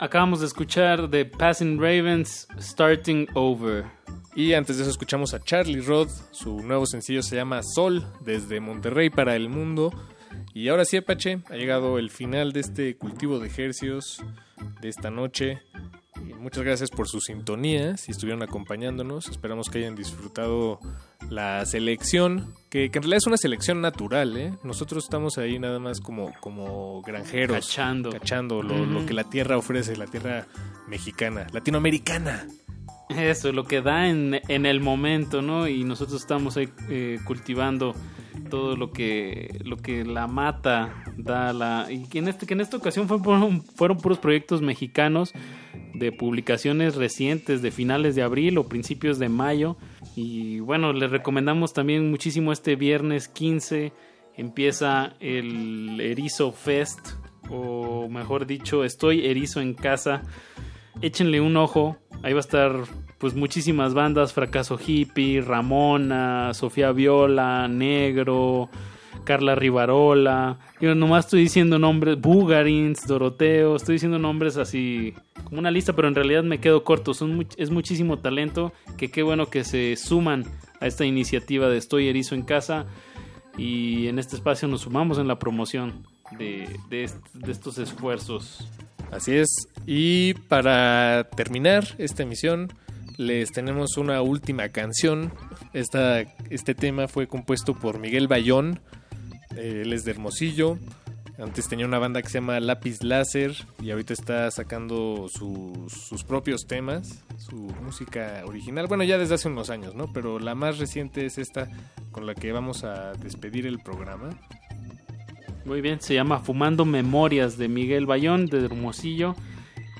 Acabamos de escuchar de Passing Ravens Starting Over. Y antes de eso escuchamos a Charlie Roth, su nuevo sencillo se llama Sol, desde Monterrey para el mundo. Y ahora sí, Apache, ha llegado el final de este cultivo de ejercios de esta noche. Muchas gracias por su sintonía, si estuvieron acompañándonos. Esperamos que hayan disfrutado la selección, que, que en realidad es una selección natural, ¿eh? Nosotros estamos ahí nada más como, como granjeros. Cachando. Cachando lo, lo que la tierra ofrece, la tierra mexicana, latinoamericana. Eso, lo que da en, en el momento, ¿no? Y nosotros estamos ahí eh, cultivando todo lo que lo que la mata da la y que en este que en esta ocasión fue fueron puros proyectos mexicanos de publicaciones recientes de finales de abril o principios de mayo y bueno les recomendamos también muchísimo este viernes 15 empieza el Erizo Fest o mejor dicho estoy erizo en casa échenle un ojo. Ahí va a estar pues muchísimas bandas, Fracaso Hippie, Ramona, Sofía Viola, Negro, Carla Rivarola. Yo nomás estoy diciendo nombres, Bugarins, Doroteo, estoy diciendo nombres así como una lista, pero en realidad me quedo corto. Es muchísimo talento que qué bueno que se suman a esta iniciativa de Estoy Erizo en Casa y en este espacio nos sumamos en la promoción de, de estos esfuerzos. Así es. Y para terminar esta emisión, les tenemos una última canción. Esta, este tema fue compuesto por Miguel Bayón. Eh, él es de Hermosillo. Antes tenía una banda que se llama Lápiz Láser y ahorita está sacando sus, sus propios temas, su música original. Bueno, ya desde hace unos años, ¿no? Pero la más reciente es esta con la que vamos a despedir el programa. Muy bien, se llama Fumando Memorias de Miguel Bayón de Hermosillo.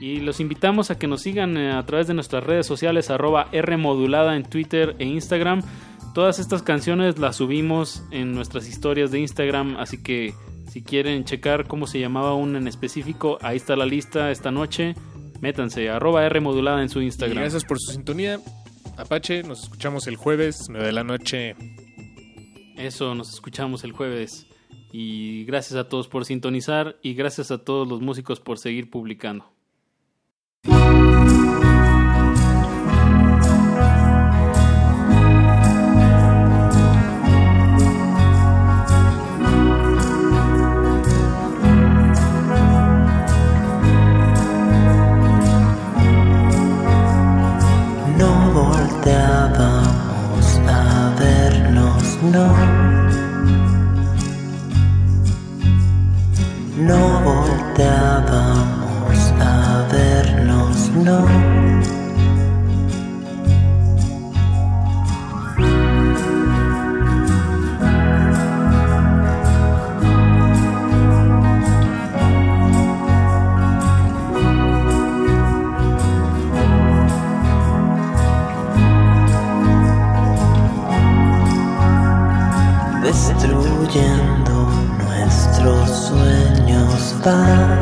Y los invitamos a que nos sigan eh, a través de nuestras redes sociales, arroba Rmodulada en Twitter e Instagram. Todas estas canciones las subimos en nuestras historias de Instagram, así que si quieren checar cómo se llamaba una en específico, ahí está la lista esta noche. Métanse, arroba Rmodulada en su Y Instagram. gracias por su sintonía. Apache, nos escuchamos el jueves, 9 de la noche. Eso, nos escuchamos el jueves. Y gracias a todos por sintonizar y gracias a todos los músicos por seguir publicando. Destruyendo nuestros sueños vas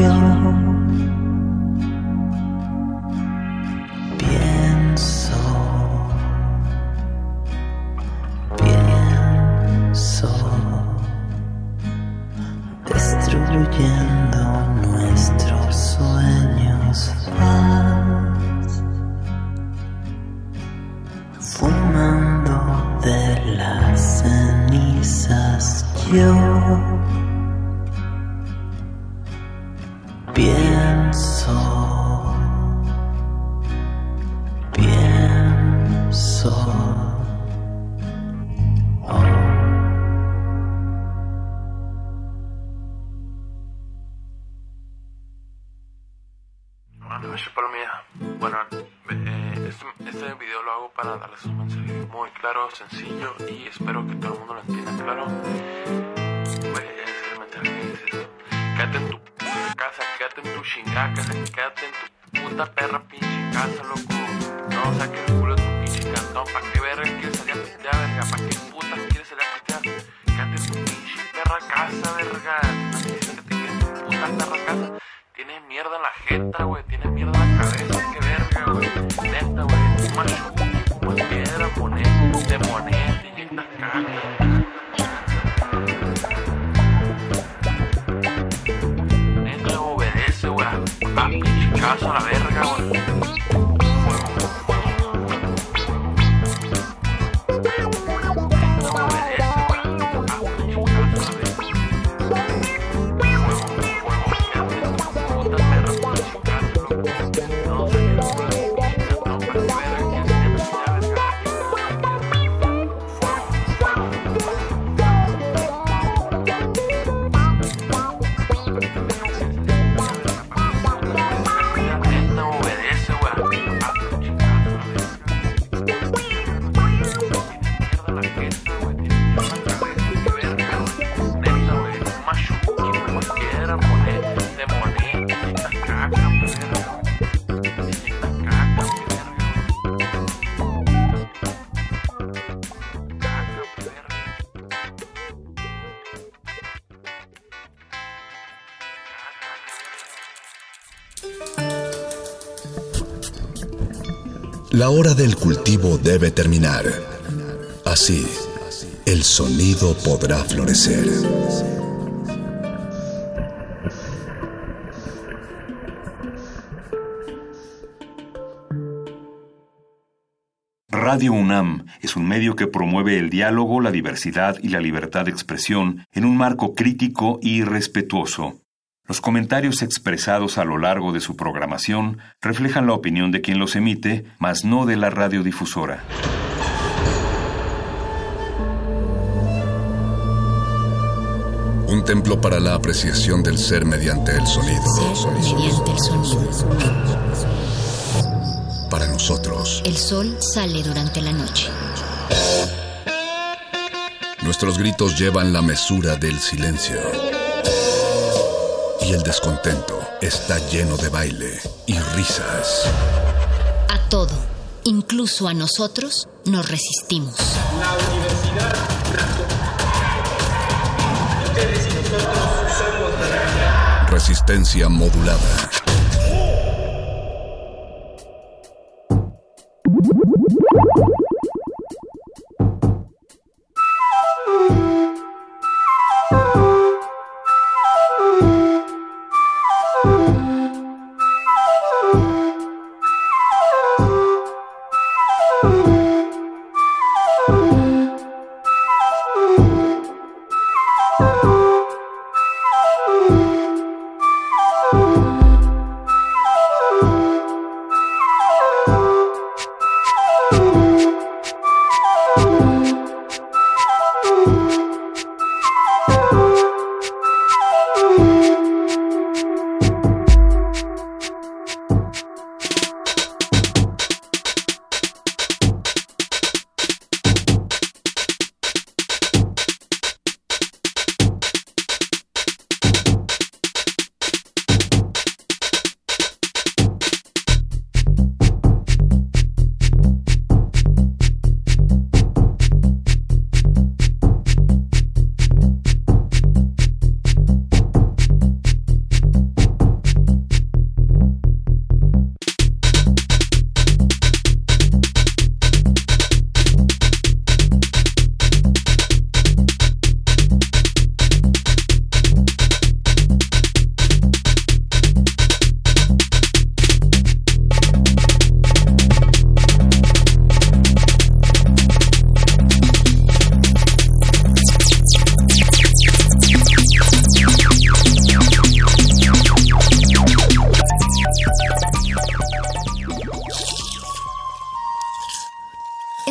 cenizas darles un mensaje muy claro, sencillo y espero que todo el mundo lo entienda claro. Pues el mensaje es esto. Quédate en tu casa, quédate en tu chingada casa, quédate en tu puta perra pinche La hora del cultivo debe terminar. Así, el sonido podrá florecer. Radio UNAM es un medio que promueve el diálogo, la diversidad y la libertad de expresión en un marco crítico y respetuoso. Los comentarios expresados a lo largo de su programación reflejan la opinión de quien los emite, mas no de la radiodifusora. Un templo para la apreciación del ser mediante el sonido. Mediante el sonido. Para nosotros, El sol sale durante la noche. nuestros gritos llevan la mesura del silencio. Y el descontento está lleno de baile y risas. A todo, incluso a nosotros, nos resistimos. La Universidad. Resistencia modulada.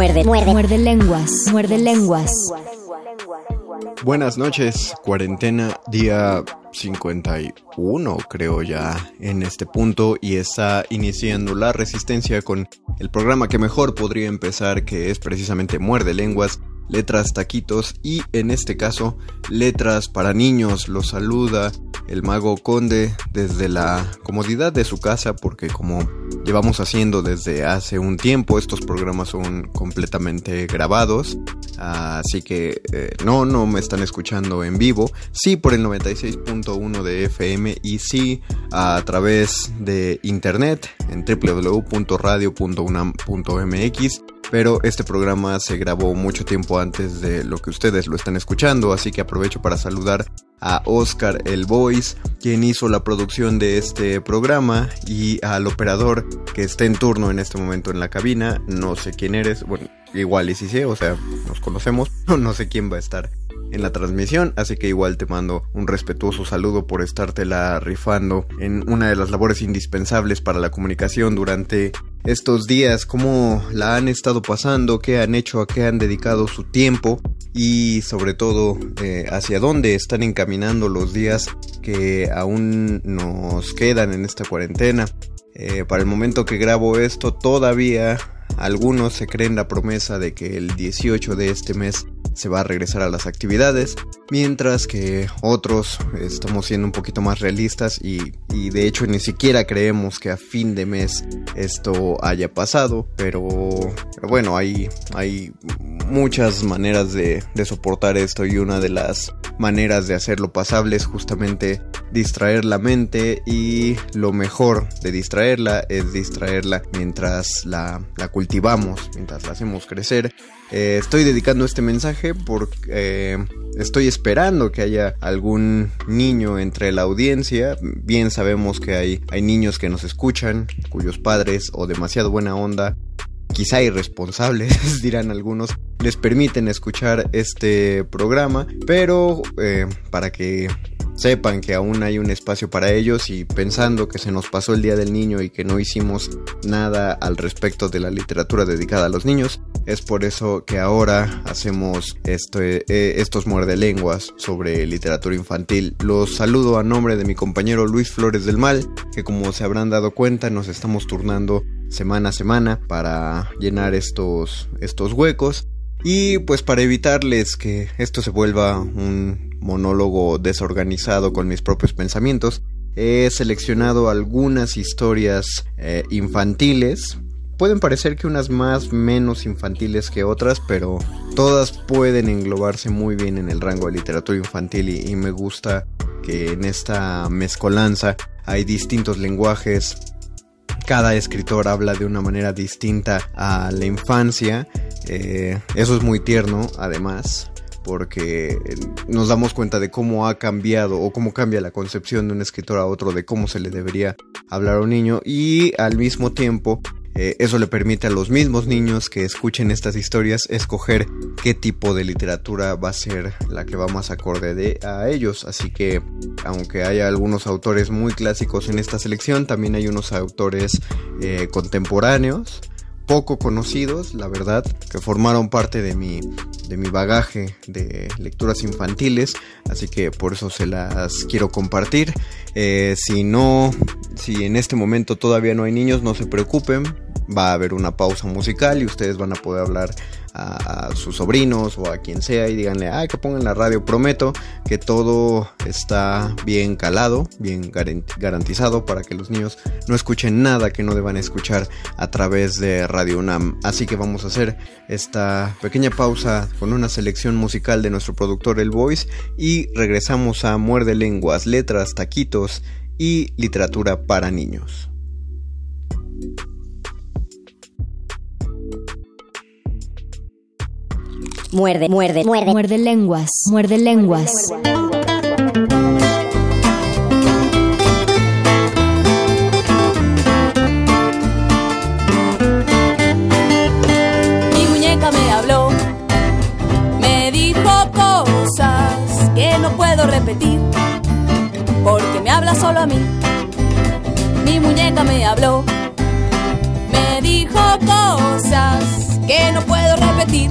Muerde, muerde, muerde. Lenguas. Muerde lenguas. Buenas noches, cuarentena, día 51 creo ya en este punto y está iniciando la resistencia con el programa que mejor podría empezar que es precisamente Muerde Lenguas, letras taquitos y en este caso letras para niños. Los saluda el mago conde desde la comodidad de su casa porque como llevamos haciendo desde hace un tiempo estos programas son completamente grabados. Así que eh, no no me están escuchando en vivo. Sí por el 96.1 de FM y sí a través de internet en www.radio.unam.mx pero este programa se grabó mucho tiempo antes de lo que ustedes lo están escuchando, así que aprovecho para saludar a Oscar el Voice, quien hizo la producción de este programa, y al operador que está en turno en este momento en la cabina. No sé quién eres, bueno, igual y si sé, o sea, nos conocemos, <laughs> no sé quién va a estar en la transmisión, así que igual te mando un respetuoso saludo por estártela rifando en una de las labores indispensables para la comunicación durante estos días, cómo la han estado pasando, qué han hecho, a qué han dedicado su tiempo y sobre todo eh, hacia dónde están encaminando los días que aún nos quedan en esta cuarentena. Eh, para el momento que grabo esto todavía algunos se creen la promesa de que el 18 de este mes se va a regresar a las actividades, mientras que otros estamos siendo un poquito más realistas y, de hecho ni siquiera creemos que a fin de mes esto haya pasado, pero, bueno, hay, hay muchas maneras de, de soportar esto y una de las maneras de hacerlo pasable es justamente distraer la mente y lo mejor de distraerla es distraerla mientras la, la cultivamos, mientras la hacemos crecer eh, estoy dedicando este mensaje porque eh, estoy esperando que haya algún niño entre la audiencia. Bien sabemos que hay, hay niños que nos escuchan, cuyos padres o demasiado buena onda, quizá irresponsables, <laughs> dirán algunos, les permiten escuchar este programa, pero eh, para que sepan que aún hay un espacio para ellos y pensando que se nos pasó el Día del Niño y que no hicimos nada al respecto de la literatura dedicada a los niños, es por eso que ahora hacemos este, estos muerdelenguas sobre literatura infantil. Los saludo a nombre de mi compañero Luis Flores del Mal, que como se habrán dado cuenta nos estamos turnando semana a semana para llenar estos, estos huecos. Y pues para evitarles que esto se vuelva un monólogo desorganizado con mis propios pensamientos, he seleccionado algunas historias eh, infantiles. Pueden parecer que unas más menos infantiles que otras, pero todas pueden englobarse muy bien en el rango de literatura infantil y, me gusta que en esta mezcolanza hay distintos lenguajes, cada escritor habla de una manera distinta a la infancia. Eh, eso es muy tierno, además porque nos damos cuenta de cómo ha cambiado o cómo cambia la concepción de un escritor a otro de cómo se le debería hablar a un niño y al mismo tiempo eh, eso le permite a los mismos niños que escuchen estas historias escoger qué tipo de literatura va a ser la que va más acorde de, a ellos. Así que aunque haya algunos autores muy clásicos en esta selección, también hay unos autores eh, contemporáneos poco conocidos, la verdad, que formaron parte de mi, de mi bagaje de lecturas infantiles, así que por eso se las quiero compartir. Eh, si no, si en este momento todavía no hay niños, no se preocupen, va a haber una pausa musical y ustedes van a poder hablar a, sus sobrinos o a quien sea y díganle, ay, que pongan la radio. Prometo que todo está bien calado, bien garantizado para que los niños no escuchen nada que no deban escuchar a través de Radio UNAM. Así que vamos a hacer esta pequeña pausa con una selección musical de nuestro productor El Voice y regresamos a Muerde Lenguas, Letras, Taquitos y Literatura para Niños. Muerde, muerde, muerde. Muerde lenguas, muerde lenguas. Mi muñeca me habló, me dijo cosas que no puedo repetir, porque me habla solo a mí. Mi muñeca me habló, me dijo cosas que no puedo repetir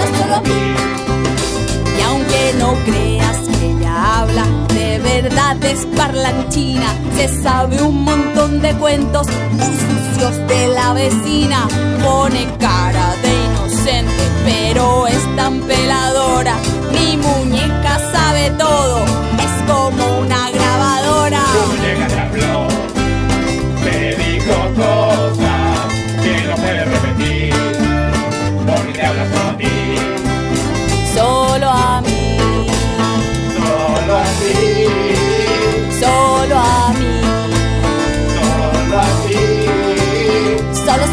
Y aunque no creas que ella habla, de verdad es parlanchina. Se sabe un montón de cuentos muy sucios de la vecina. Pone cara de inocente, pero es tan peladora. Mi muñeca sabe todo, es como una grabadora. Te habló, te dijo cosas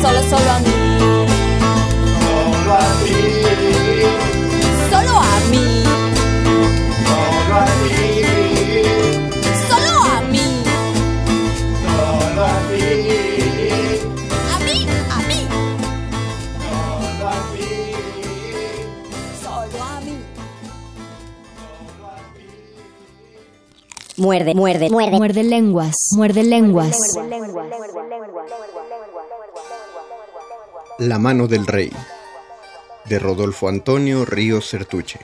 solo, solo, a mí, solo a ti, solo a mí, solo a ti, solo a mí, solo a ti, a mí, a mí, solo a ti. solo a mí. Muerde, muerde, muerde. Muerde lenguas, muerde lenguas. La mano del rey de Rodolfo Antonio Ríos Certuche.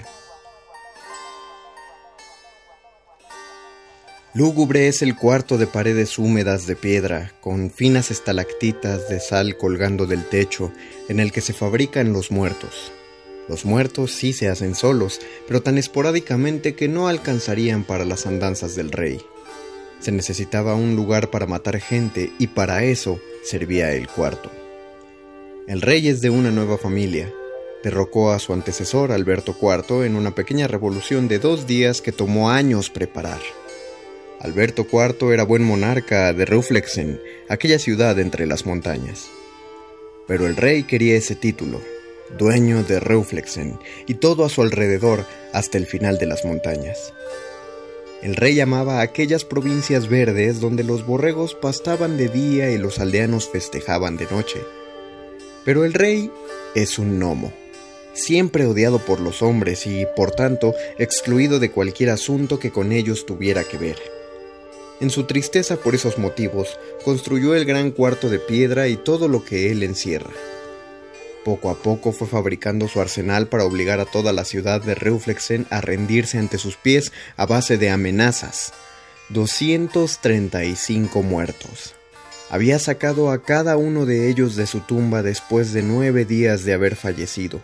Lúgubre es el cuarto de paredes húmedas de piedra, con finas estalactitas de sal colgando del techo, en el que se fabrican los muertos. Los muertos sí se hacen solos, pero tan esporádicamente que no alcanzarían para las andanzas del rey. Se necesitaba un lugar para matar gente y para eso servía el cuarto. El rey es de una nueva familia. Derrocó a su antecesor Alberto IV en una pequeña revolución de dos días que tomó años preparar. Alberto IV era buen monarca de Ruflexen, aquella ciudad entre las montañas. Pero el rey quería ese título, dueño de Ruflexen, y todo a su alrededor hasta el final de las montañas. El rey amaba aquellas provincias verdes donde los borregos pastaban de día y los aldeanos festejaban de noche. Pero el rey es un gnomo, siempre odiado por los hombres y, por tanto, excluido de cualquier asunto que con ellos tuviera que ver. En su tristeza por esos motivos, construyó el gran cuarto de piedra y todo lo que él encierra. Poco a poco fue fabricando su arsenal para obligar a toda la ciudad de Reuflexen a rendirse ante sus pies a base de amenazas. 235 muertos. Había sacado a cada uno de ellos de su tumba después de nueve días de haber fallecido.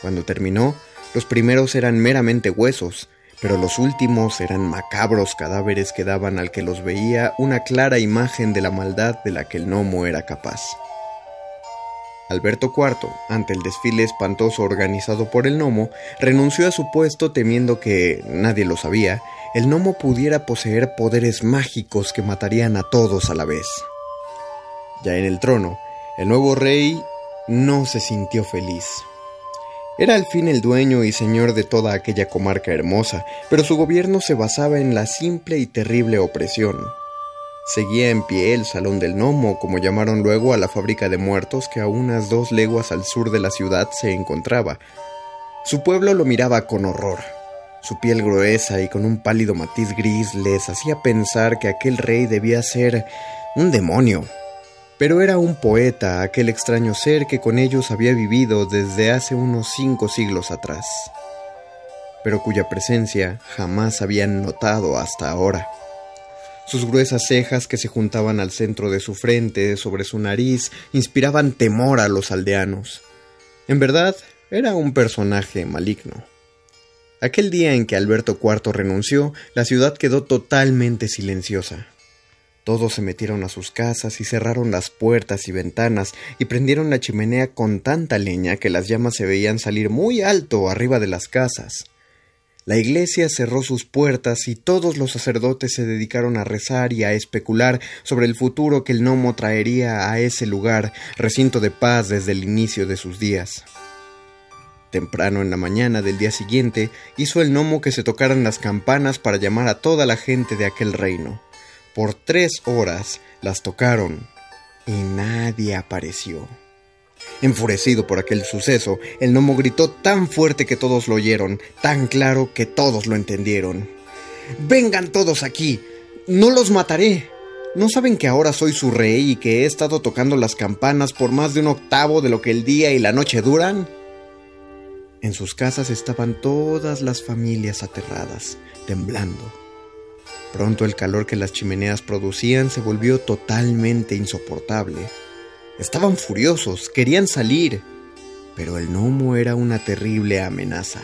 Cuando terminó, los primeros eran meramente huesos, pero los últimos eran macabros cadáveres que daban al que los veía una clara imagen de la maldad de la que el gnomo era capaz. Alberto IV, ante el desfile espantoso organizado por el gnomo, renunció a su puesto temiendo que, nadie lo sabía, el gnomo pudiera poseer poderes mágicos que matarían a todos a la vez. Ya en el trono, el nuevo rey no se sintió feliz. Era al fin el dueño y señor de toda aquella comarca hermosa, pero su gobierno se basaba en la simple y terrible opresión. Seguía en pie el Salón del Gnomo, como llamaron luego a la fábrica de muertos que a unas dos leguas al sur de la ciudad se encontraba. Su pueblo lo miraba con horror. Su piel gruesa y con un pálido matiz gris les hacía pensar que aquel rey debía ser un demonio. Pero era un poeta, aquel extraño ser que con ellos había vivido desde hace unos cinco siglos atrás, pero cuya presencia jamás habían notado hasta ahora. Sus gruesas cejas que se juntaban al centro de su frente, sobre su nariz, inspiraban temor a los aldeanos. En verdad, era un personaje maligno. Aquel día en que Alberto IV renunció, la ciudad quedó totalmente silenciosa. Todos se metieron a sus casas y cerraron las puertas y ventanas y prendieron la chimenea con tanta leña que las llamas se veían salir muy alto arriba de las casas. La iglesia cerró sus puertas y todos los sacerdotes se dedicaron a rezar y a especular sobre el futuro que el gnomo traería a ese lugar, recinto de paz desde el inicio de sus días. Temprano en la mañana del día siguiente hizo el gnomo que se tocaran las campanas para llamar a toda la gente de aquel reino. Por tres horas las tocaron y nadie apareció. Enfurecido por aquel suceso, el gnomo gritó tan fuerte que todos lo oyeron, tan claro que todos lo entendieron. Vengan todos aquí. No los mataré. ¿No saben que ahora soy su rey y que he estado tocando las campanas por más de un octavo de lo que el día y la noche duran? En sus casas estaban todas las familias aterradas, temblando. Pronto el calor que las chimeneas producían se volvió totalmente insoportable. Estaban furiosos, querían salir, pero el gnomo era una terrible amenaza.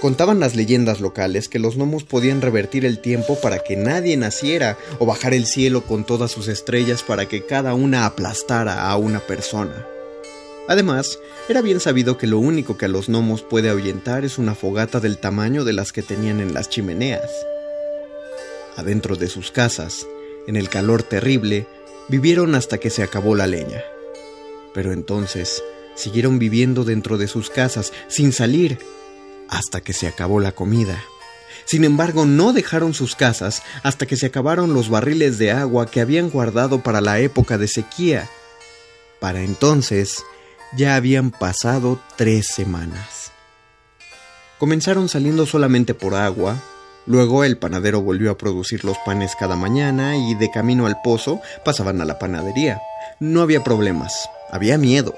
Contaban las leyendas locales que los gnomos podían revertir el tiempo para que nadie naciera o bajar el cielo con todas sus estrellas para que cada una aplastara a una persona. Además, era bien sabido que lo único que a los gnomos puede ahuyentar es una fogata del tamaño de las que tenían en las chimeneas. Adentro de sus casas, en el calor terrible, vivieron hasta que se acabó la leña. Pero entonces siguieron viviendo dentro de sus casas sin salir hasta que se acabó la comida. Sin embargo, no dejaron sus casas hasta que se acabaron los barriles de agua que habían guardado para la época de sequía. Para entonces, ya habían pasado tres semanas. Comenzaron saliendo solamente por agua, luego el panadero volvió a producir los panes cada mañana y de camino al pozo pasaban a la panadería. No había problemas, había miedo,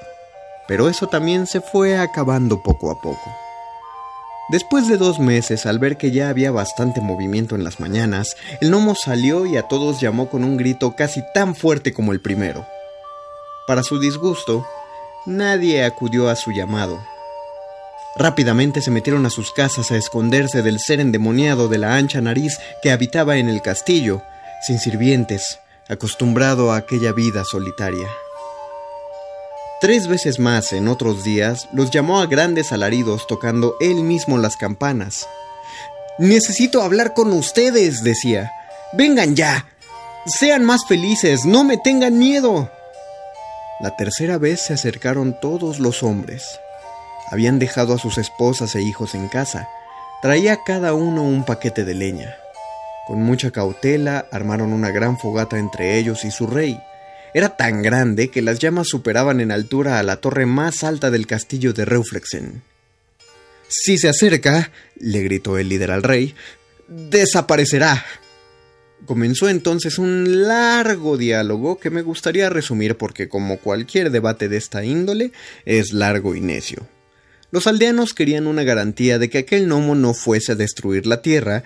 pero eso también se fue acabando poco a poco. Después de dos meses, al ver que ya había bastante movimiento en las mañanas, el gnomo salió y a todos llamó con un grito casi tan fuerte como el primero. Para su disgusto, nadie acudió a su llamado. Rápidamente se metieron a sus casas a esconderse del ser endemoniado de la ancha nariz que habitaba en el castillo, sin sirvientes, acostumbrado a aquella vida solitaria. Tres veces más en otros días los llamó a grandes alaridos tocando él mismo las campanas. Necesito hablar con ustedes, decía. Vengan ya. Sean más felices, no me tengan miedo. La tercera vez se acercaron todos los hombres. Habían dejado a sus esposas e hijos en casa. Traía cada uno un paquete de leña. Con mucha cautela armaron una gran fogata entre ellos y su rey. Era tan grande que las llamas superaban en altura a la torre más alta del castillo de Reuflexen. Si se acerca, le gritó el líder al rey, desaparecerá. Comenzó entonces un largo diálogo que me gustaría resumir porque como cualquier debate de esta índole es largo y necio. Los aldeanos querían una garantía de que aquel gnomo no fuese a destruir la tierra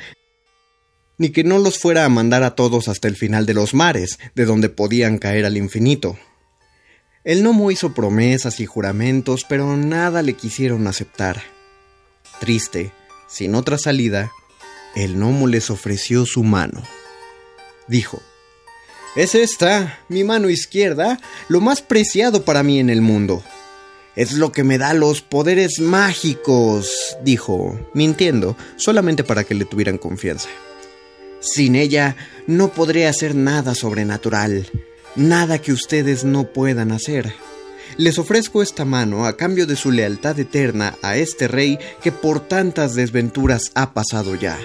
ni que no los fuera a mandar a todos hasta el final de los mares, de donde podían caer al infinito. El gnomo hizo promesas y juramentos, pero nada le quisieron aceptar. Triste, sin otra salida, el gnomo les ofreció su mano. Dijo, Es esta, mi mano izquierda, lo más preciado para mí en el mundo. Es lo que me da los poderes mágicos, dijo, mintiendo, solamente para que le tuvieran confianza. Sin ella no podré hacer nada sobrenatural, nada que ustedes no puedan hacer. Les ofrezco esta mano a cambio de su lealtad eterna a este rey que por tantas desventuras ha pasado ya.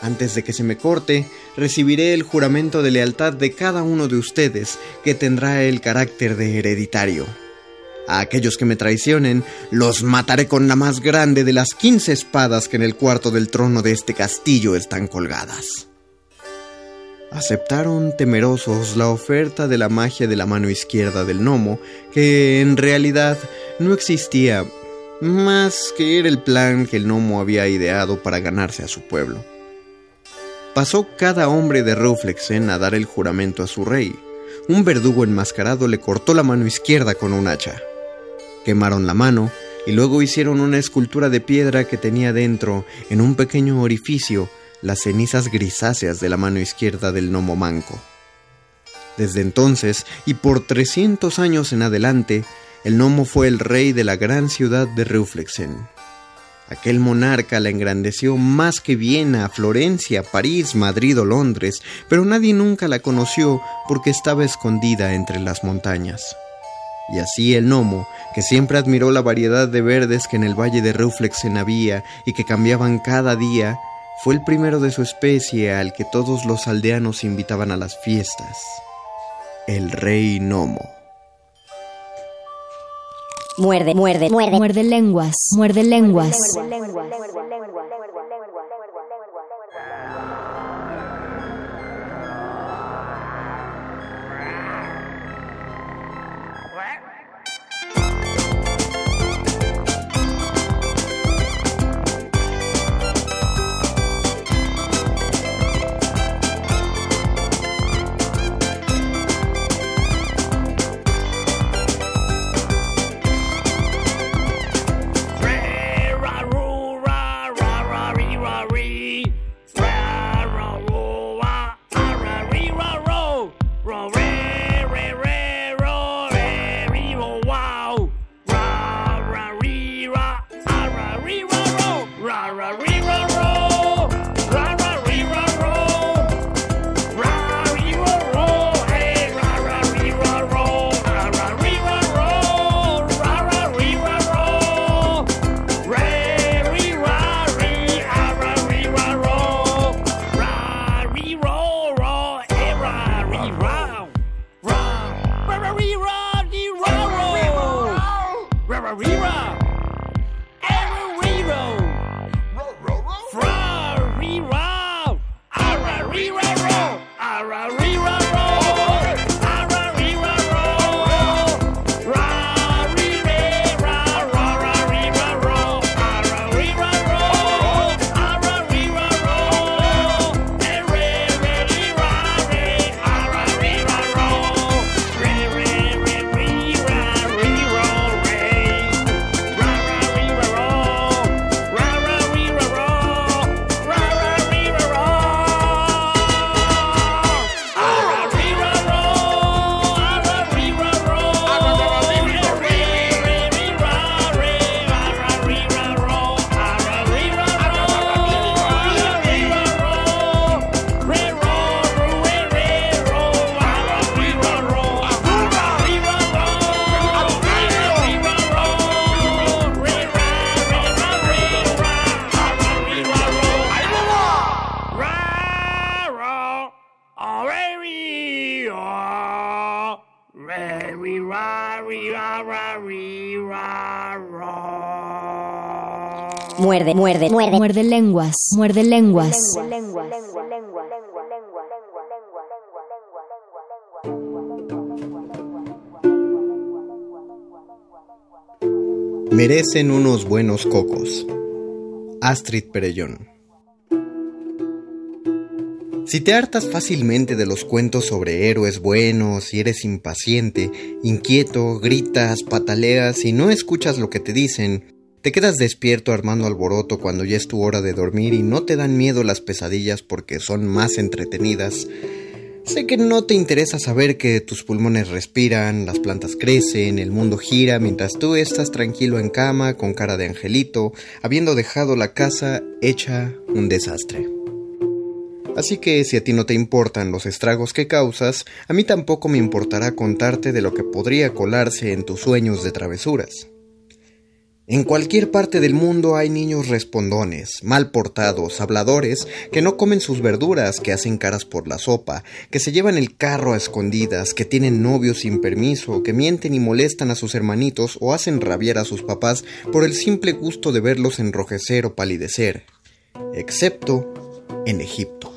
Antes de que se me corte, recibiré el juramento de lealtad de cada uno de ustedes, que tendrá el carácter de hereditario. A aquellos que me traicionen, los mataré con la más grande de las quince espadas que en el cuarto del trono de este castillo están colgadas. Aceptaron temerosos la oferta de la magia de la mano izquierda del gnomo, que en realidad no existía más que era el plan que el gnomo había ideado para ganarse a su pueblo. Pasó cada hombre de Ruflexen a dar el juramento a su rey. Un verdugo enmascarado le cortó la mano izquierda con un hacha. Quemaron la mano y luego hicieron una escultura de piedra que tenía dentro, en un pequeño orificio, las cenizas grisáceas de la mano izquierda del gnomo manco. Desde entonces, y por 300 años en adelante, el gnomo fue el rey de la gran ciudad de Ruflexen. Aquel monarca la engrandeció más que Viena, Florencia, París, Madrid o Londres, pero nadie nunca la conoció porque estaba escondida entre las montañas. Y así el gnomo, que siempre admiró la variedad de verdes que en el valle de Ruflexen había y que cambiaban cada día, fue el primero de su especie al que todos los aldeanos invitaban a las fiestas. El rey gnomo. Muerde, muerde, muerde. Muerde lenguas, muerde lenguas. Muerde, muerde, muerde. Muerde lenguas, muerde lenguas. Merecen unos buenos cocos. Astrid Perellón. Si te hartas fácilmente de los cuentos sobre héroes buenos, si eres impaciente, inquieto, gritas, pataleas y no escuchas lo que te dicen, te quedas despierto armando alboroto cuando ya es tu hora de dormir y no te dan miedo las pesadillas porque son más entretenidas, Sé que no te interesa saber que tus pulmones respiran, las plantas crecen, el mundo gira mientras tú estás tranquilo en cama con cara de angelito, habiendo dejado la casa hecha un desastre. Así que si a ti no te importan los estragos que causas, a mí tampoco me importará contarte de lo que podría colarse en tus sueños de travesuras. En cualquier parte del mundo hay niños respondones, mal portados, habladores, que no comen sus verduras, que hacen caras por la sopa, que se llevan el carro a escondidas, que tienen novios sin permiso, que mienten y molestan a sus hermanitos o hacen rabiar a sus papás por el simple gusto de verlos enrojecer o palidecer, excepto en Egipto.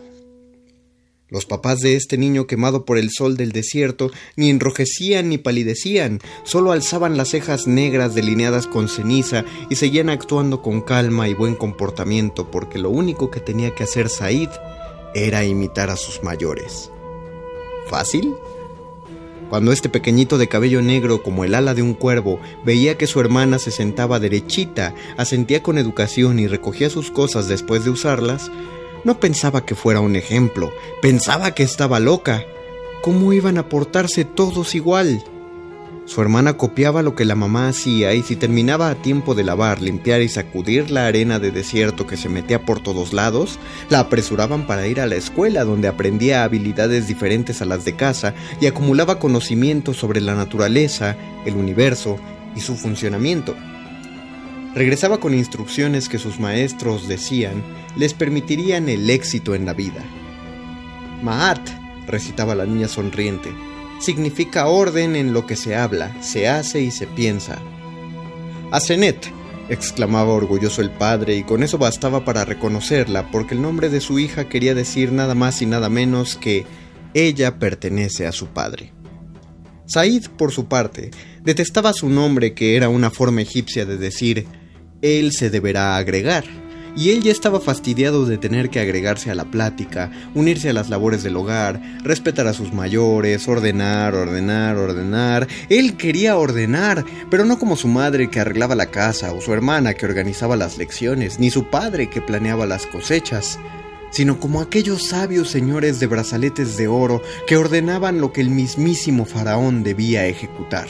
Los papás de este niño quemado por el sol del desierto ni enrojecían ni palidecían, solo alzaban las cejas negras delineadas con ceniza y seguían actuando con calma y buen comportamiento porque lo único que tenía que hacer Said era imitar a sus mayores. ¿Fácil? Cuando este pequeñito de cabello negro como el ala de un cuervo veía que su hermana se sentaba derechita, asentía con educación y recogía sus cosas después de usarlas, no pensaba que fuera un ejemplo, pensaba que estaba loca. ¿Cómo iban a portarse todos igual? Su hermana copiaba lo que la mamá hacía y si terminaba a tiempo de lavar, limpiar y sacudir la arena de desierto que se metía por todos lados, la apresuraban para ir a la escuela donde aprendía habilidades diferentes a las de casa y acumulaba conocimientos sobre la naturaleza, el universo y su funcionamiento. Regresaba con instrucciones que sus maestros decían les permitirían el éxito en la vida. Maat, recitaba la niña sonriente, significa orden en lo que se habla, se hace y se piensa. Asenet, exclamaba orgulloso el padre, y con eso bastaba para reconocerla, porque el nombre de su hija quería decir nada más y nada menos que ella pertenece a su padre. Said, por su parte, detestaba su nombre, que era una forma egipcia de decir él se deberá agregar. Y él ya estaba fastidiado de tener que agregarse a la plática, unirse a las labores del hogar, respetar a sus mayores, ordenar, ordenar, ordenar. Él quería ordenar, pero no como su madre que arreglaba la casa o su hermana que organizaba las lecciones, ni su padre que planeaba las cosechas sino como aquellos sabios señores de brazaletes de oro que ordenaban lo que el mismísimo faraón debía ejecutar.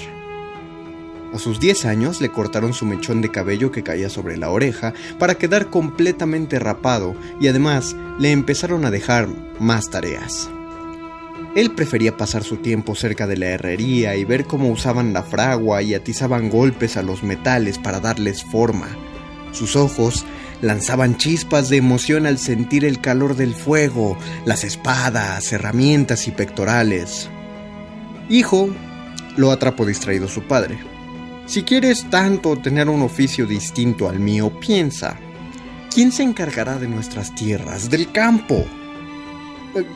A sus 10 años le cortaron su mechón de cabello que caía sobre la oreja para quedar completamente rapado y además le empezaron a dejar más tareas. Él prefería pasar su tiempo cerca de la herrería y ver cómo usaban la fragua y atizaban golpes a los metales para darles forma. Sus ojos lanzaban chispas de emoción al sentir el calor del fuego, las espadas, herramientas y pectorales. Hijo, lo atrapó distraído su padre. Si quieres tanto tener un oficio distinto al mío, piensa, ¿quién se encargará de nuestras tierras, del campo?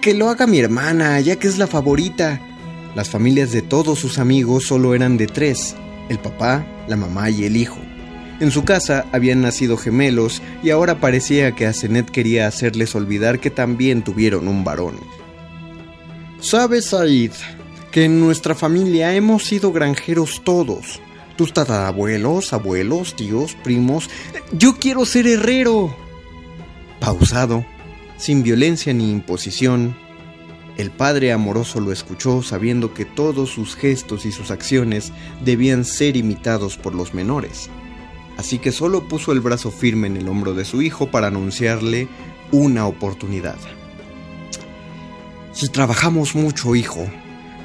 Que lo haga mi hermana, ya que es la favorita. Las familias de todos sus amigos solo eran de tres, el papá, la mamá y el hijo. En su casa habían nacido gemelos y ahora parecía que Asenet quería hacerles olvidar que también tuvieron un varón. Sabes, Said, que en nuestra familia hemos sido granjeros todos. Tus tatarabuelos, abuelos, tíos, primos. Yo quiero ser herrero. Pausado, sin violencia ni imposición, el padre amoroso lo escuchó sabiendo que todos sus gestos y sus acciones debían ser imitados por los menores. Así que solo puso el brazo firme en el hombro de su hijo para anunciarle una oportunidad. Si trabajamos mucho, hijo,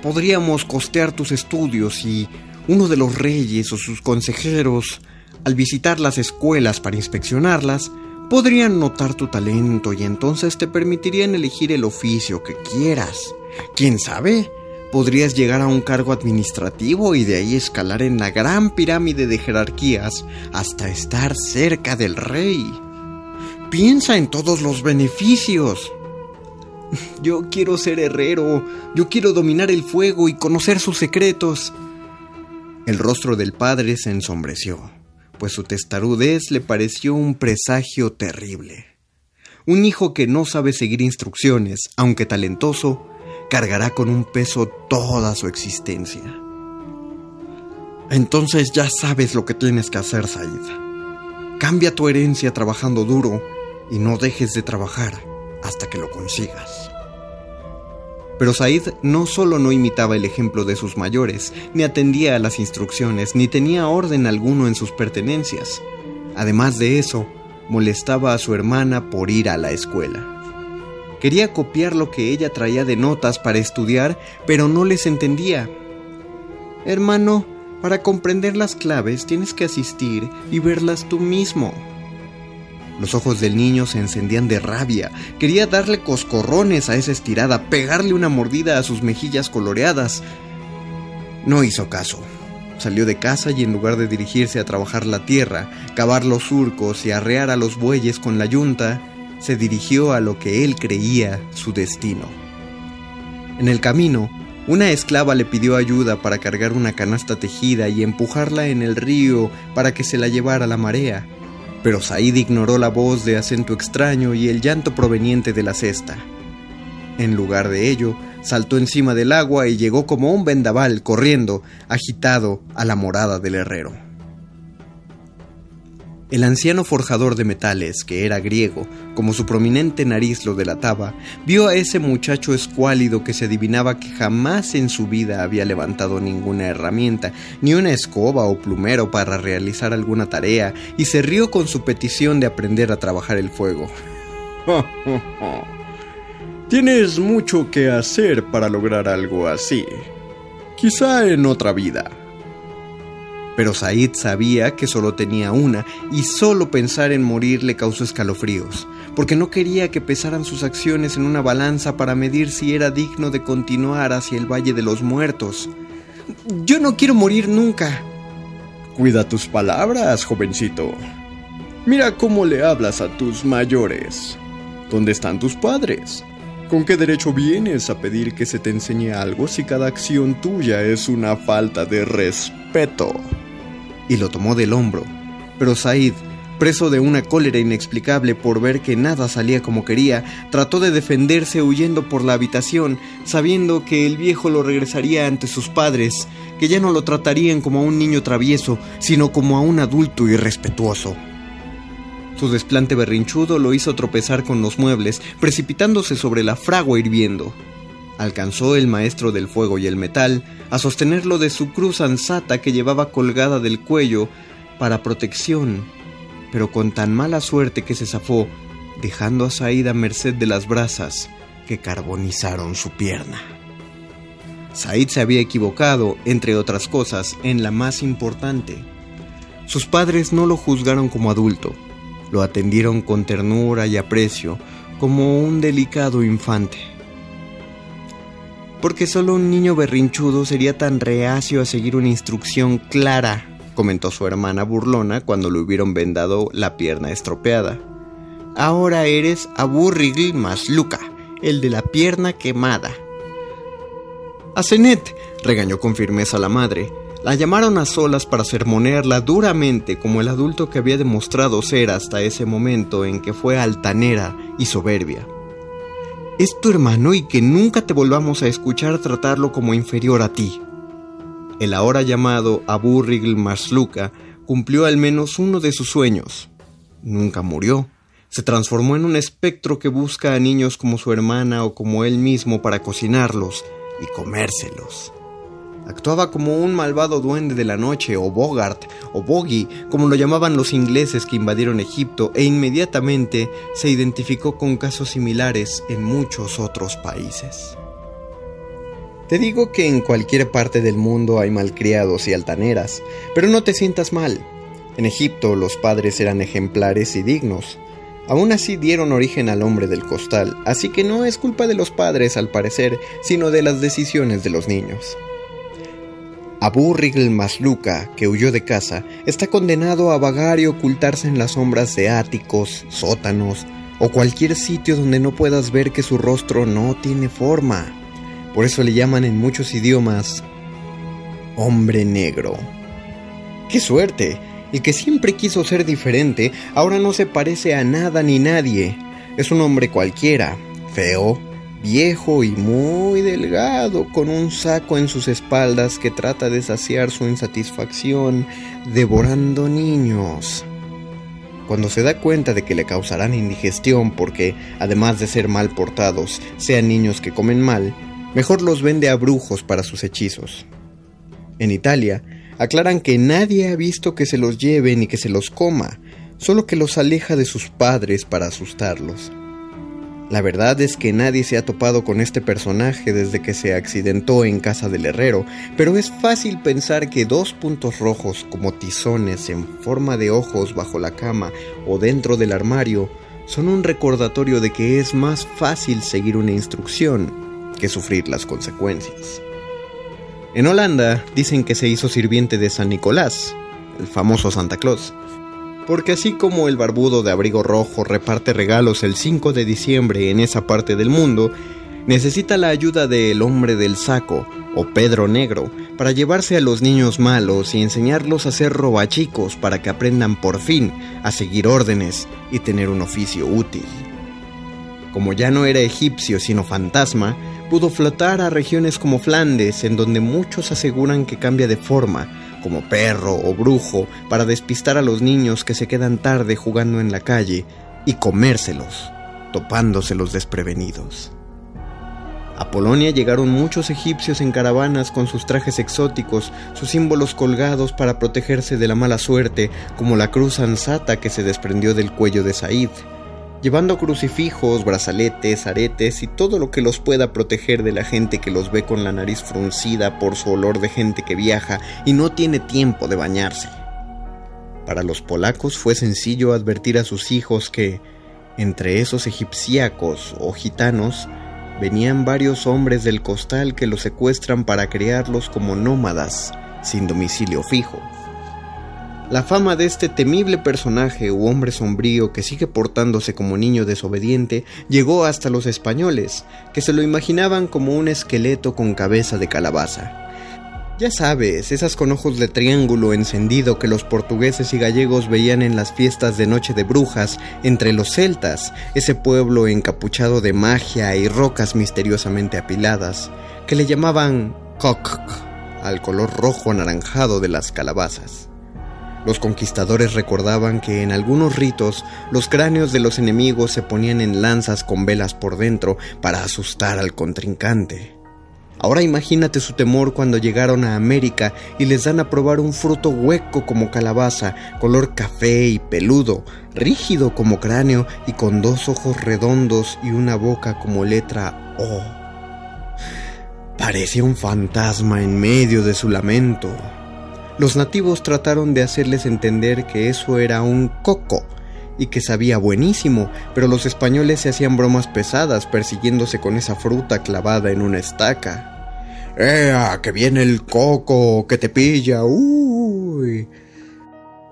podríamos costear tus estudios y uno de los reyes o sus consejeros, al visitar las escuelas para inspeccionarlas, podrían notar tu talento y entonces te permitirían elegir el oficio que quieras. ¿Quién sabe? Podrías llegar a un cargo administrativo y de ahí escalar en la gran pirámide de jerarquías hasta estar cerca del rey. Piensa en todos los beneficios. Yo quiero ser herrero, yo quiero dominar el fuego y conocer sus secretos. El rostro del padre se ensombreció, pues su testarudez le pareció un presagio terrible. Un hijo que no sabe seguir instrucciones, aunque talentoso, cargará con un peso toda su existencia. Entonces ya sabes lo que tienes que hacer, Said. Cambia tu herencia trabajando duro y no dejes de trabajar hasta que lo consigas. Pero Said no solo no imitaba el ejemplo de sus mayores, ni atendía a las instrucciones, ni tenía orden alguno en sus pertenencias. Además de eso, molestaba a su hermana por ir a la escuela. Quería copiar lo que ella traía de notas para estudiar, pero no les entendía. Hermano, Para comprender las claves tienes que asistir y verlas tú mismo. Los ojos del niño se encendían de rabia. Quería darle coscorrones a esa estirada, pegarle una mordida a sus mejillas coloreadas. No hizo caso. Salió de casa y en lugar de dirigirse a trabajar la tierra, cavar los surcos y arrear a los bueyes con la yunta, se dirigió a lo que él creía su destino. En el camino, una esclava le pidió ayuda para cargar una canasta tejida y empujarla en el río para que se la llevara la marea, pero Said ignoró la voz de acento extraño y el llanto proveniente de la cesta. En lugar de ello, saltó encima del agua y llegó como un vendaval corriendo, agitado, a la morada del herrero. El anciano forjador de metales, que era griego, como su prominente nariz lo delataba, vio a ese muchacho escuálido que se adivinaba que jamás en su vida había levantado ninguna herramienta, ni una escoba o plumero para realizar alguna tarea, y se rió con su petición de aprender a trabajar el fuego. <laughs> Tienes mucho que hacer para lograr algo así. Quizá en otra vida. Pero Said sabía que solo tenía una y solo pensar en morir le causó escalofríos, porque no quería que pesaran sus acciones en una balanza para medir si era digno de continuar hacia el Valle de los Muertos. Yo no quiero morir nunca. Cuida tus palabras, jovencito. Mira cómo le hablas a tus mayores. ¿Dónde están tus padres? ¿Con qué derecho vienes a pedir que se te enseñe algo si cada acción tuya es una falta de respeto? Y lo tomó del hombro. Pero Said, preso de una cólera inexplicable por ver que nada salía como quería, trató de defenderse huyendo por la habitación, sabiendo que el viejo lo regresaría ante sus padres, que ya no lo tratarían como a un niño travieso, sino como a un adulto irrespetuoso. Su desplante berrinchudo lo hizo tropezar con los muebles, precipitándose sobre la fragua hirviendo. Alcanzó el maestro del fuego y el metal a sostenerlo de su cruz ansata que llevaba colgada del cuello para protección, pero con tan mala suerte que se zafó, dejando a Said a merced de las brasas que carbonizaron su pierna. Said se había equivocado, entre otras cosas, en la más importante. Sus padres no lo juzgaron como adulto, lo atendieron con ternura y aprecio, como un delicado infante. Porque solo un niño berrinchudo sería tan reacio a seguir una instrucción clara, comentó su hermana burlona cuando le hubieron vendado la pierna estropeada. Ahora eres Abu Rigl Masluca, el de la pierna quemada. Asenet, regañó con firmeza la madre, la llamaron a solas para sermonearla duramente como el adulto que había demostrado ser hasta ese momento en que fue altanera y soberbia. Es tu hermano y que nunca te volvamos a escuchar tratarlo como inferior a ti. El ahora llamado Abu Rigl Masluka cumplió al menos uno de sus sueños. Nunca murió. Se transformó en un espectro que busca a niños como su hermana o como él mismo para cocinarlos y comérselos. Actuaba como un malvado duende de la noche, o Bogart, o Bogey, como lo llamaban los ingleses que invadieron Egipto, e inmediatamente se identificó con casos similares en muchos otros países. Te digo que en cualquier parte del mundo hay malcriados y altaneras, pero no te sientas mal. En Egipto los padres eran ejemplares y dignos. Aún así dieron origen al hombre del costal, así que no es culpa de los padres al parecer, sino de las decisiones de los niños. Abu Rigl Masluka, que huyó de casa, está condenado a vagar y ocultarse en las sombras de áticos, sótanos o cualquier sitio donde no puedas ver que su rostro no tiene forma. Por eso le llaman en muchos idiomas hombre negro. ¡Qué suerte! El que siempre quiso ser diferente ahora no se parece a nada ni nadie. Es un hombre cualquiera, feo, viejo y muy delgado, con un saco en sus espaldas que trata de saciar su insatisfacción devorando niños. Cuando se da cuenta de que le causarán indigestión porque, además de ser mal portados, sean niños que comen mal, mejor los vende a brujos para sus hechizos. En Italia, aclaran que nadie ha visto que se los lleve ni que se los coma, solo que los aleja de sus padres para asustarlos. La verdad es que nadie se ha topado con este personaje desde que se accidentó en casa del herrero, pero es fácil pensar que dos puntos rojos como tizones en forma de ojos bajo la cama o dentro del armario son un recordatorio de que es más fácil seguir una instrucción que sufrir las consecuencias. En Holanda dicen que se hizo sirviente de San Nicolás, el famoso Santa Claus, porque así como el barbudo de abrigo rojo reparte regalos el 5 de diciembre en esa parte del mundo, necesita la ayuda del hombre del saco, o Pedro Negro, para llevarse a los niños malos y enseñarlos a ser robachicos para que aprendan por fin a seguir órdenes y tener un oficio útil. Como ya no era egipcio sino fantasma, pudo flotar a regiones como Flandes, en donde muchos aseguran que cambia de forma, como perro o brujo, para despistar a los niños que se quedan tarde jugando en la calle y comérselos, topándoselos desprevenidos. A Polonia llegaron muchos egipcios en caravanas con sus trajes exóticos, sus símbolos colgados para protegerse de la mala suerte, como la cruz ansata que se desprendió del cuello de Said, llevando crucifijos, brazaletes, aretes y todo lo que los pueda proteger de la gente que los ve con la nariz fruncida por su olor de gente que viaja y no tiene tiempo de bañarse. Para los polacos fue sencillo advertir a sus hijos que, entre esos egipciacos o gitanos, venían varios hombres del costal que los secuestran para criarlos como nómadas, sin domicilio fijo. La fama de este temible personaje u hombre sombrío que sigue portándose como niño desobediente llegó hasta los españoles, que se lo imaginaban como un esqueleto con cabeza de calabaza. Ya sabes, esas con ojos de triángulo encendido que los portugueses y gallegos veían en las fiestas de Noche de Brujas entre los celtas, ese pueblo encapuchado de magia y rocas misteriosamente apiladas, que le llamaban cock al color rojo anaranjado de las calabazas. Los conquistadores recordaban que en algunos ritos los cráneos de los enemigos se ponían en lanzas con velas por dentro para asustar al contrincante. Ahora imagínate su temor cuando llegaron a América y les dan a probar un fruto hueco como calabaza, color café y peludo, rígido como cráneo y con dos ojos redondos y una boca como letra O. Parecía un fantasma en medio de su lamento. Los nativos trataron de hacerles entender que eso era un coco y que sabía buenísimo, pero los españoles se hacían bromas pesadas persiguiéndose con esa fruta clavada en una estaca. ¡Ea! ¡Que viene el coco! ¡Que te pilla! ¡Uy!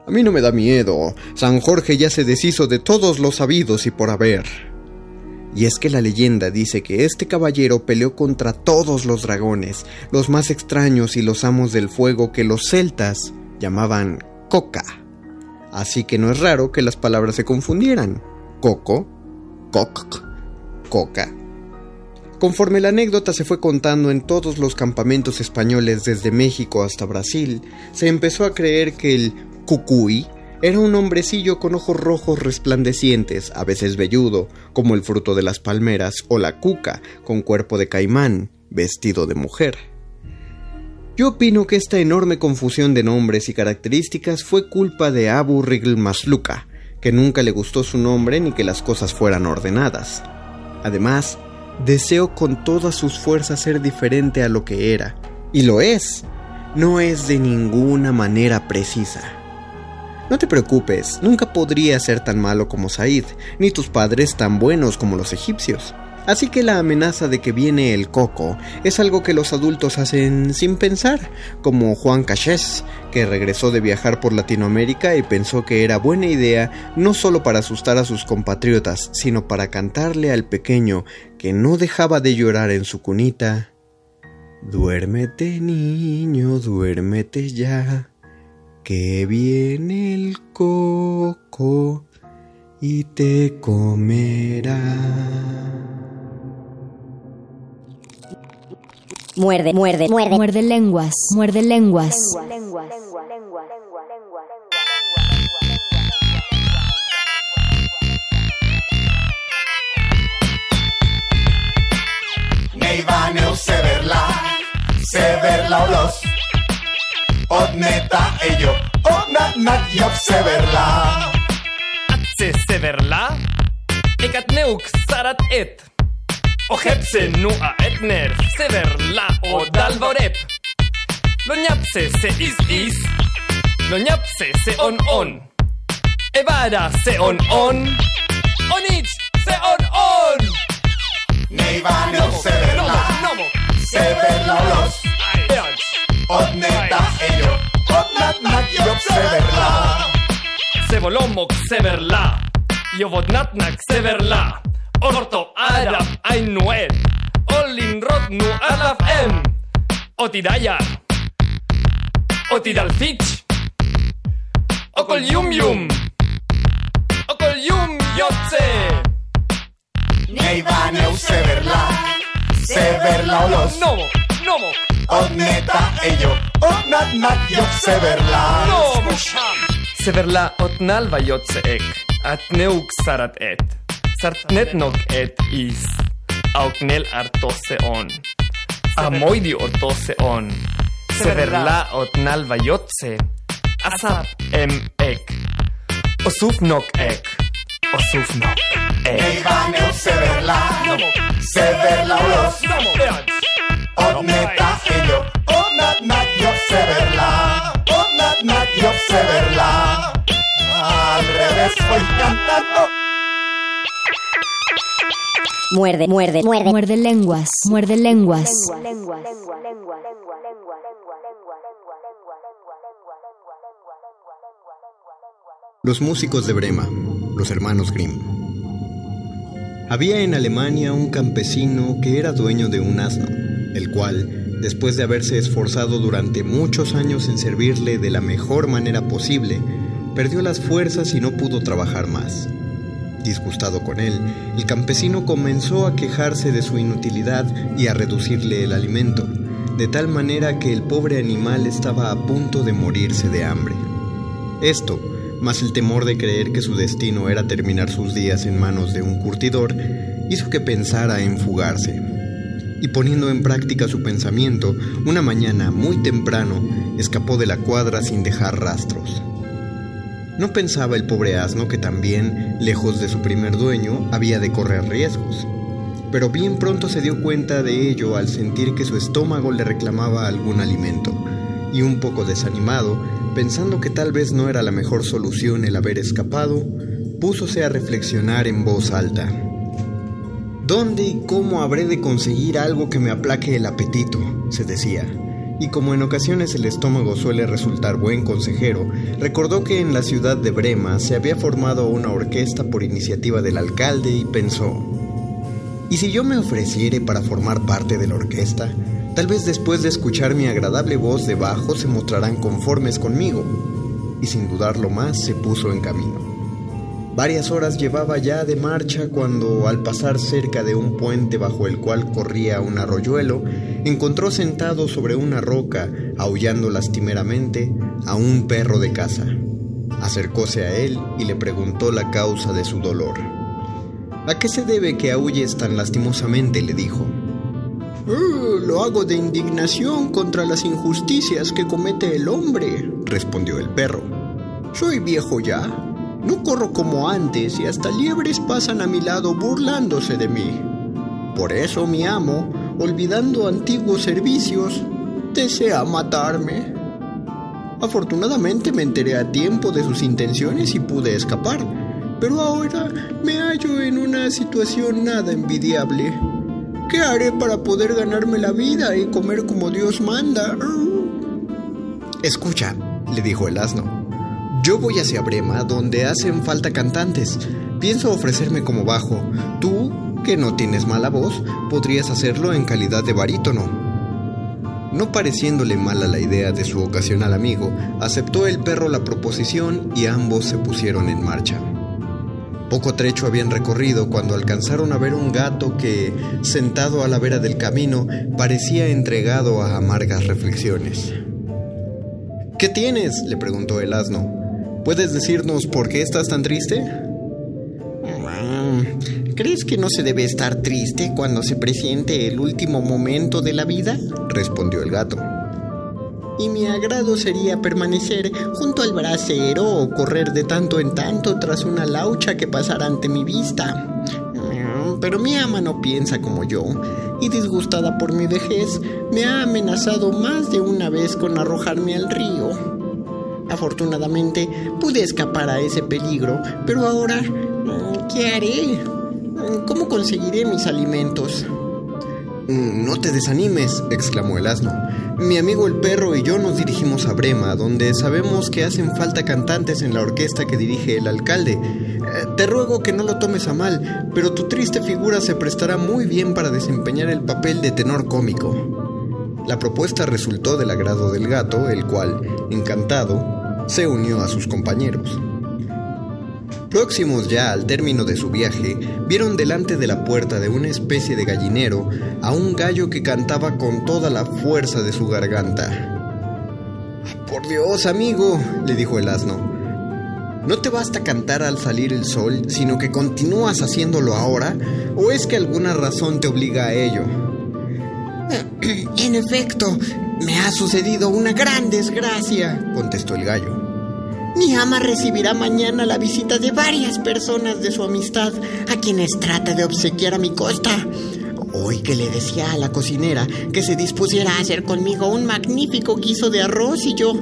A mí no me da miedo. San Jorge ya se deshizo de todos los sabidos y por haber. Y es que la leyenda dice que este caballero peleó contra todos los dragones, los más extraños y los amos del fuego que los celtas llamaban coca. Así que no es raro que las palabras se confundieran. Coco, coc, coca. Conforme la anécdota se fue contando en todos los campamentos españoles desde México hasta Brasil, se empezó a creer que el cucuy era un hombrecillo con ojos rojos resplandecientes, a veces velludo, como el fruto de las palmeras, o la cuca, con cuerpo de caimán, vestido de mujer. Yo opino que esta enorme confusión de nombres y características fue culpa de Abu Rigl Masluka, que nunca le gustó su nombre ni que las cosas fueran ordenadas. Además, deseo con todas sus fuerzas ser diferente a lo que era, y lo es. No es de ninguna manera precisa. No te preocupes, nunca podría ser tan malo como Said, ni tus padres tan buenos como los egipcios. Así que la amenaza de que viene el coco es algo que los adultos hacen sin pensar, como Juan Cachés, que regresó de viajar por Latinoamérica y pensó que era buena idea no solo para asustar a sus compatriotas, sino para cantarle al pequeño que no dejaba de llorar en su cunita. Duérmete niño, duérmete ya, que viene el coco y te comerá. Muerde, muerde, muerde. Muerde lenguas, muerde lenguas. Neivaneu severla, severla olos. Odneta ello, odna nadie severla. Se severla, Ekat neuk sarat et. Ohepse nu a etner. Sever la o dalvorep. Lo ñapse se is is. Lo ñapse se on on. Evara se on on. Onich se on on. Neivaneu severla. Nomo. Severla olos. Onneta ello, onnat nak jo severla. Sevolomok severla, jo vodnat nak severla. Orto adam ainuel, olin rot nu alaf em. Oti daya, oti dalfich, okol yum yum. Okol yum yotze. Nei baneu severla, severla olos. Novo, novo. Odneta ello. Odnatnak job severla. Nomo. Severla otnal vayotze ek. Atneuk sarat et. Sartnetnok et is. Auknel artose on. Amoidi ortose on. Severla otnal vayotze. Asap em ek. Osufnok ek. Osufnok ek. Neivaneu severla. Severla Al revés voy cantando. Muerde, muerde, muerde. Muerde lenguas, muerde lenguas. Los músicos de Brema, los hermanos Grimm. Había en Alemania un campesino que era dueño de un asno, el cual, después de haberse esforzado durante muchos años en servirle de la mejor manera posible, perdió las fuerzas y no pudo trabajar más. Disgustado con él, el campesino comenzó a quejarse de su inutilidad y a reducirle el alimento, de tal manera que el pobre animal estaba a punto de morirse de hambre. Esto, más el temor de creer que su destino era terminar sus días en manos de un curtidor, hizo que pensara en fugarse. Y poniendo en práctica su pensamiento, una mañana muy temprano escapó de la cuadra sin dejar rastros. No pensaba el pobre asno que también, lejos de su primer dueño, había de correr riesgos. Pero bien pronto se dio cuenta de ello al sentir que su estómago le reclamaba algún alimento, y un poco desanimado, pensando que tal vez no era la mejor solución el haber escapado, púsose a reflexionar en voz alta. ¿Dónde y cómo habré de conseguir algo que me aplaque el apetito? se decía. Y como en ocasiones el estómago suele resultar buen consejero, recordó que en la ciudad de Brema se había formado una orquesta por iniciativa del alcalde y pensó, ¿y si yo me ofreciere para formar parte de la orquesta? Tal vez después de escuchar mi agradable voz de bajo se mostrarán conformes conmigo. Y sin dudarlo más se puso en camino. Varias horas llevaba ya de marcha cuando, al pasar cerca de un puente bajo el cual corría un arroyuelo, encontró sentado sobre una roca, aullando lastimeramente, a un perro de casa. Acercóse a él y le preguntó la causa de su dolor. ¿A qué se debe que aulles tan lastimosamente? le dijo. "Eh, lo hago de indignación contra las injusticias que comete el hombre, respondió el perro. Soy viejo ya. No corro como antes y hasta liebres pasan a mi lado burlándose de mí. Por eso mi amo, olvidando antiguos servicios, desea matarme. Afortunadamente me enteré a tiempo de sus intenciones y pude escapar, pero ahora me hallo en una situación nada envidiable. ¿Qué haré para poder ganarme la vida y comer como Dios manda? Escucha, le dijo el asno. Yo voy hacia Brema, donde hacen falta cantantes. Pienso ofrecerme como bajo. Tú, que no tienes mala voz, podrías hacerlo en calidad de barítono. No pareciéndole mala la idea de su ocasional amigo, aceptó el perro la proposición y ambos se pusieron en marcha. Poco trecho habían recorrido cuando alcanzaron a ver un gato que, sentado a la vera del camino, parecía entregado a amargas reflexiones. ¿Qué tienes? le preguntó el asno. ¿Puedes decirnos por qué estás tan triste? ¿Crees que no se debe estar triste cuando se presiente el último momento de la vida? respondió el gato. Y mi agrado sería permanecer junto al brasero o correr de tanto en tanto tras una laucha que pasara ante mi vista. pero mi ama no piensa como yo y disgustada por mi vejez me ha amenazado más de una vez con arrojarme al río. Afortunadamente pude escapar a ese peligro, pero ahora, ¿qué haré? ¿Cómo conseguiré mis alimentos? No te desanimes, exclamó el asno. Mi amigo el perro y yo nos dirigimos a Brema, donde sabemos que hacen falta cantantes en la orquesta que dirige el alcalde. Eh, Te ruego que no lo tomes a mal, pero tu triste figura se prestará muy bien para desempeñar el papel de tenor cómico. La propuesta resultó del agrado del gato, el cual, encantado, se unió a sus compañeros. Próximos ya al término de su viaje, vieron delante de la puerta de una especie de gallinero a un gallo que cantaba con toda la fuerza de su garganta. Por Dios, amigo, le dijo el asno, ¿no te basta cantar al salir el sol, sino que continúas haciéndolo ahora? ¿O es que alguna razón te obliga a ello? <clears throat> En efecto, me ha sucedido una gran desgracia, contestó el gallo. Mi ama recibirá mañana la visita de varias personas de su amistad, a quienes trata de obsequiar a mi costa. Hoy que le decía a la cocinera que se dispusiera a hacer conmigo un magnífico guiso de arroz y yo,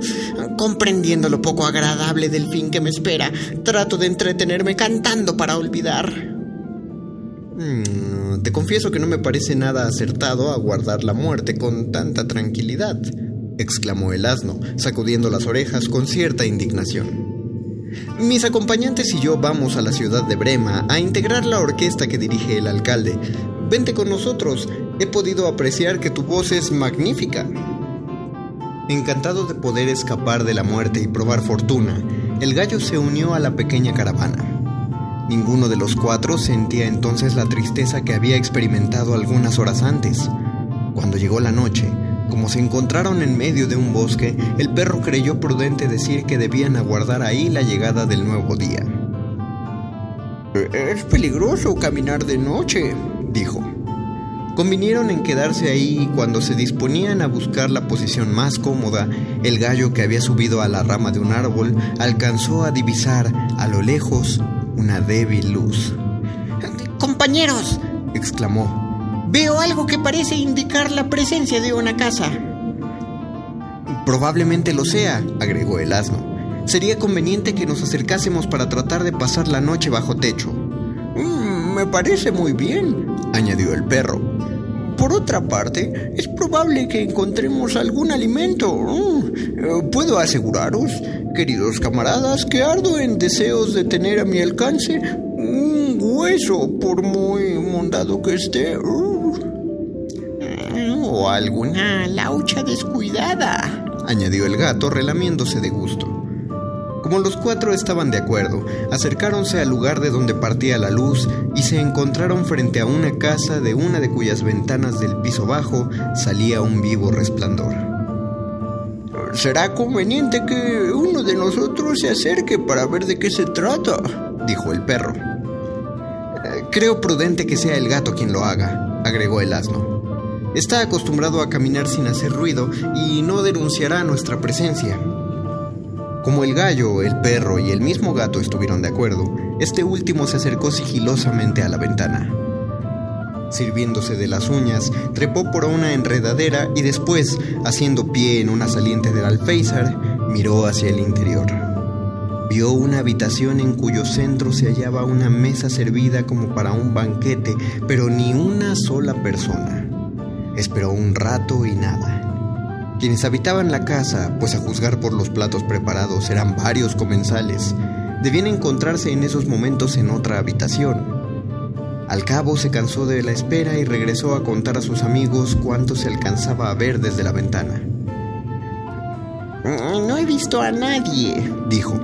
comprendiendo lo poco agradable del fin que me espera, trato de entretenerme cantando para olvidar. Mm, te confieso que no me parece nada acertado aguardar la muerte con tanta tranquilidad, exclamó el asno, sacudiendo las orejas con cierta indignación. Mis acompañantes y yo vamos a la ciudad de Brema a integrar la orquesta que dirige el alcalde. Vente con nosotros, he podido apreciar que tu voz es magnífica. Encantado de poder escapar de la muerte y probar fortuna, el gallo se unió a la pequeña caravana. Ninguno de los cuatro sentía entonces la tristeza que había experimentado algunas horas antes. Cuando llegó la noche, como se encontraron en medio de un bosque, el perro creyó prudente decir que debían aguardar ahí la llegada del nuevo día. Es peligroso caminar de noche, dijo. Convinieron en quedarse ahí y cuando se disponían a buscar la posición más cómoda, el gallo que había subido a la rama de un árbol alcanzó a divisar a lo lejos una débil luz. Compañeros, exclamó, veo algo que parece indicar la presencia de una casa. Probablemente lo sea, agregó el asno. Sería conveniente que nos acercásemos para tratar de pasar la noche bajo techo. Mm, me parece muy bien, añadió el perro. Por otra parte, es probable que encontremos algún alimento. Mm, Puedo aseguraros, queridos camaradas, que ardo en deseos de tener a mi alcance un hueso, por muy mondado que esté. Mm, O alguna laucha descuidada, añadió el gato relamiéndose de gusto. Como los cuatro estaban de acuerdo, acercáronse al lugar de donde partía la luz y se encontraron frente a una casa de una de cuyas ventanas del piso bajo salía un vivo resplandor. Será conveniente que uno de nosotros se acerque para ver de qué se trata, dijo el perro. Creo prudente que sea el gato quien lo haga, agregó el asno. Está acostumbrado a caminar sin hacer ruido y no denunciará nuestra presencia. Como el gallo, el perro y el mismo gato estuvieron de acuerdo, este último se acercó sigilosamente a la ventana. Sirviéndose de las uñas, trepó por una enredadera y después, haciendo pie en una saliente del alféizar, miró hacia el interior. Vio una habitación en cuyo centro se hallaba una mesa servida como para un banquete, pero ni una sola persona. Esperó un rato y nada. Quienes habitaban la casa, pues a juzgar por los platos preparados eran varios comensales, debían encontrarse en esos momentos en otra habitación. Al cabo se cansó de la espera y regresó a contar a sus amigos cuánto se alcanzaba a ver desde la ventana. No he visto a nadie, dijo.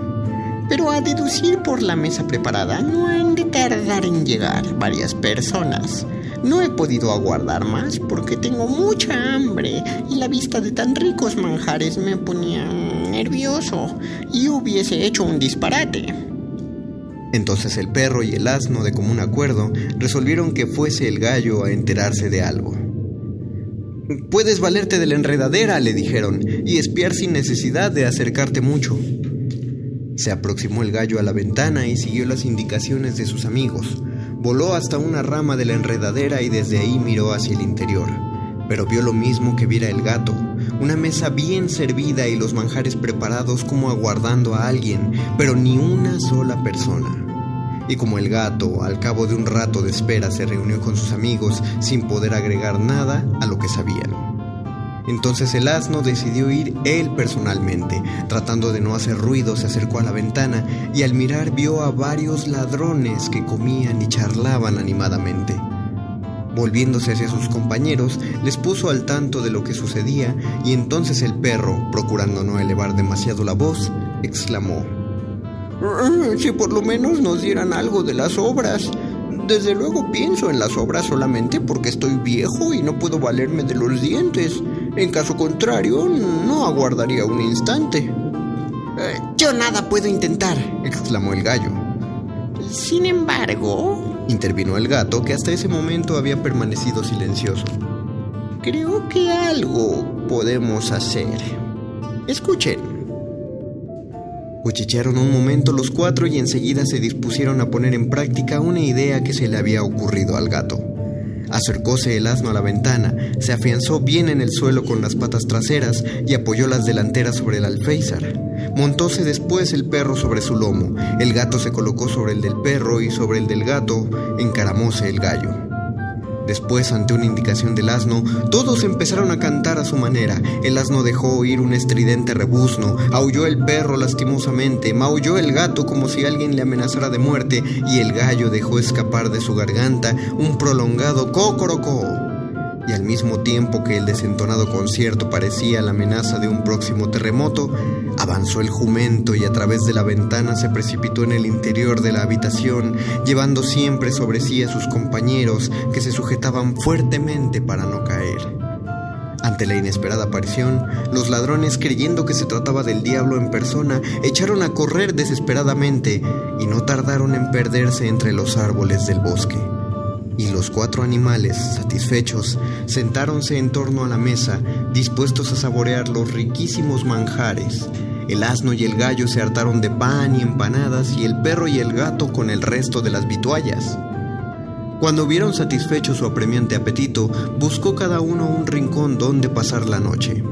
Pero a deducir por la mesa preparada, no han de tardar en llegar varias personas. No he podido aguardar más porque tengo mucha hambre y la vista de tan ricos manjares me ponía nervioso y hubiese hecho un disparate. Entonces el perro y el asno, de común acuerdo, resolvieron que fuese el gallo a enterarse de algo. Puedes valerte de la enredadera, le dijeron, y espiar sin necesidad de acercarte mucho. Se aproximó el gallo a la ventana y siguió las indicaciones de sus amigos. Voló hasta una rama de la enredadera y desde ahí miró hacia el interior. Pero vio lo mismo que viera el gato, una mesa bien servida y los manjares preparados como aguardando a alguien, pero ni una sola persona. Y como el gato, al cabo de un rato de espera, se reunió con sus amigos sin poder agregar nada a lo que sabían. Entonces el asno decidió ir él personalmente. Tratando de no hacer ruido, se acercó a la ventana y al mirar vio a varios ladrones que comían y charlaban animadamente. Volviéndose hacia sus compañeros, les puso al tanto de lo que sucedía y entonces el perro, procurando no elevar demasiado la voz, exclamó, "Ah, Si por lo menos nos dieran algo de las obras. Desde luego pienso en las obras solamente porque estoy viejo y no puedo valerme de los dientes. En caso contrario, no aguardaría un instante. "Eh, Yo nada puedo intentar, exclamó el gallo. Sin embargo, intervino el gato que hasta ese momento había permanecido silencioso. Creo que algo podemos hacer. Escuchen. Cuchichearon un momento los cuatro y enseguida se dispusieron a poner en práctica una idea que se le había ocurrido al gato. Acercóse el asno a la ventana, se afianzó bien en el suelo con las patas traseras y apoyó las delanteras sobre el alféizar. Montóse después el perro sobre su lomo, el gato se colocó sobre el del perro y sobre el del gato encaramóse el gallo. Después, ante una indicación del asno, todos empezaron a cantar a su manera. El asno dejó oír un estridente rebuzno, aulló el perro lastimosamente, maulló el gato como si alguien le amenazara de muerte, y el gallo dejó escapar de su garganta un prolongado cocorocó. Y al mismo tiempo que el desentonado concierto parecía la amenaza de un próximo terremoto, avanzó el jumento y a través de la ventana se precipitó en el interior de la habitación, llevando siempre sobre sí a sus compañeros que se sujetaban fuertemente para no caer. Ante la inesperada aparición, los ladrones, creyendo que se trataba del diablo en persona, echaron a correr desesperadamente y no tardaron en perderse entre los árboles del bosque. Y los cuatro animales, satisfechos, sentáronse en torno a la mesa, dispuestos a saborear los riquísimos manjares. El asno y el gallo se hartaron de pan y empanadas y el perro y el gato con el resto de las vituallas. Cuando hubieron satisfecho su apremiante apetito, buscó cada uno un rincón donde pasar la noche.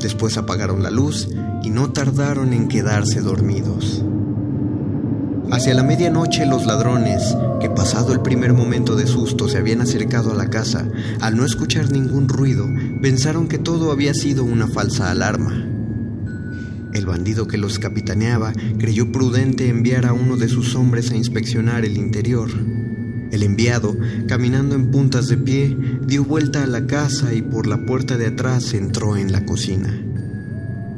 Después apagaron la luz y no tardaron en quedarse dormidos. Hacia la medianoche los ladrones, que pasado el primer momento de susto se habían acercado a la casa, al no escuchar ningún ruido, pensaron que todo había sido una falsa alarma. El bandido que los capitaneaba creyó prudente enviar a uno de sus hombres a inspeccionar el interior. El enviado, caminando en puntas de pie, dio vuelta a la casa y por la puerta de atrás entró en la cocina.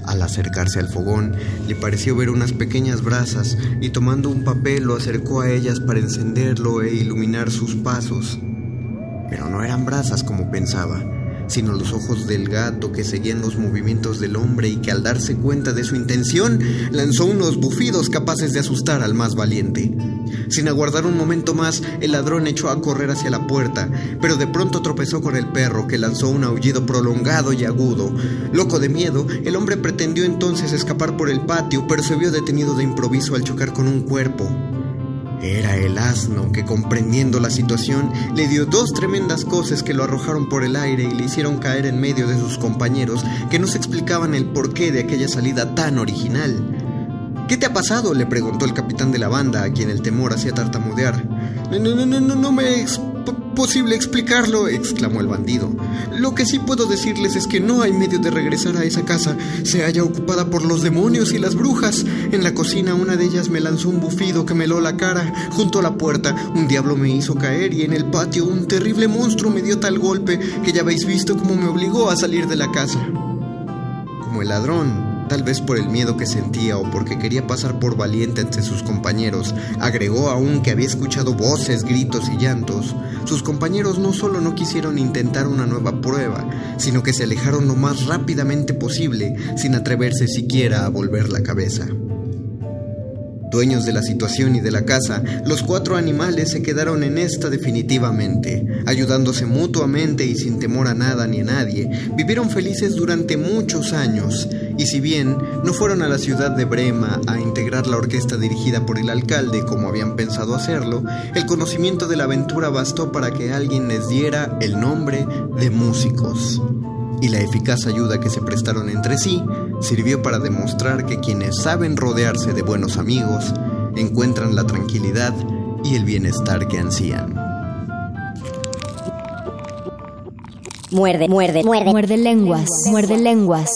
Al acercarse al fogón, le pareció ver unas pequeñas brasas y tomando un papel lo acercó a ellas para encenderlo e iluminar sus pasos. Pero no eran brasas como pensaba, sino los ojos del gato que seguían los movimientos del hombre y que al darse cuenta de su intención lanzó unos bufidos capaces de asustar al más valiente. Sin aguardar un momento más, el ladrón echó a correr hacia la puerta, pero de pronto tropezó con el perro que lanzó un aullido prolongado y agudo. Loco de miedo, el hombre pretendió entonces escapar por el patio, pero se vio detenido de improviso al chocar con un cuerpo. Era el asno que, comprendiendo la situación, le dio dos tremendas cosas que lo arrojaron por el aire y le hicieron caer en medio de sus compañeros que no se explicaban el porqué de aquella salida tan original. ¿Qué te ha pasado? le preguntó el capitán de la banda, a quien el temor hacía tartamudear. No, no, no, no, no me posible explicarlo, exclamó el bandido. Lo que sí puedo decirles es que no hay medio de regresar a esa casa. Se halla ocupada por los demonios y las brujas. En la cocina una de ellas me lanzó un bufido que me heló la cara. Junto a la puerta un diablo me hizo caer y en el patio un terrible monstruo me dio tal golpe que ya habéis visto cómo me obligó a salir de la casa. Como el ladrón tal vez por el miedo que sentía o porque quería pasar por valiente entre sus compañeros, agregó aún que había escuchado voces, gritos y llantos. Sus compañeros no solo no quisieron intentar una nueva prueba, sino que se alejaron lo más rápidamente posible, sin atreverse siquiera a volver la cabeza. Dueños de la situación y de la casa, los cuatro animales se quedaron en esta definitivamente, ayudándose mutuamente y sin temor a nada ni a nadie, vivieron felices durante muchos años, y si bien no fueron a la ciudad de Brema a integrar la orquesta dirigida por el alcalde como habían pensado hacerlo, el conocimiento de la aventura bastó para que alguien les diera el nombre de músicos. Y la eficaz ayuda que se prestaron entre sí sirvió para demostrar que quienes saben rodearse de buenos amigos encuentran la tranquilidad y el bienestar que ansían. Muerde, muerde, muerde. Muerde lenguas, muerde lenguas.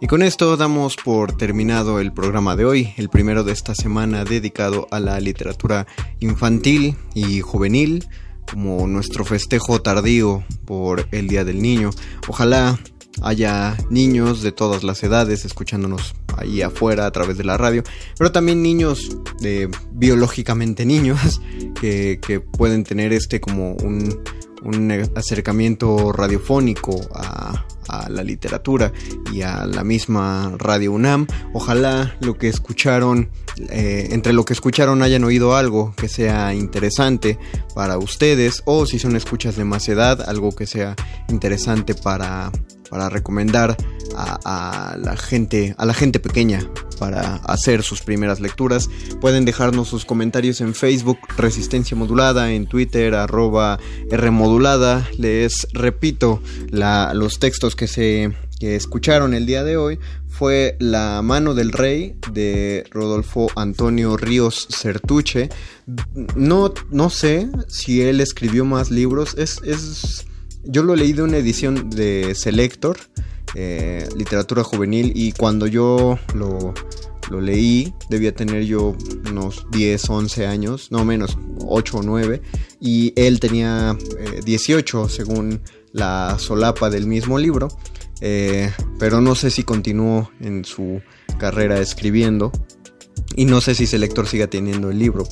Y con esto damos por terminado el programa de hoy, el primero de esta semana dedicado a la literatura infantil y juvenil, como nuestro festejo tardío por el Día del Niño. Ojalá haya niños de todas las edades escuchándonos ahí afuera a través de la radio, pero también niños de biológicamente niños <laughs> que, que pueden tener este como un, un acercamiento radiofónico a, la literatura y a la misma Radio UNAM. Ojalá lo que escucharon, eh, entre lo que escucharon hayan oído algo que sea interesante para ustedes o si son escuchas de más edad, algo que sea interesante para, para recomendar a, la gente, a la gente pequeña para hacer sus primeras lecturas. Pueden dejarnos sus comentarios en Facebook, Resistencia Modulada, en Twitter, arroba Rmodulada. Les repito, los textos que se escucharon el día de hoy fue La mano del rey de Rodolfo Antonio Ríos Certuche. No, no sé si él escribió más libros. Es, yo lo leí de una edición de Selector, eh, literatura juvenil, y cuando yo lo, lo leí, debía tener yo unos 10, 11 años, no menos, 8 o 9, y él tenía eh, 18 según la solapa del mismo libro, eh, pero no sé si continuó en su carrera escribiendo y no sé si ese lector siga teniendo el libro,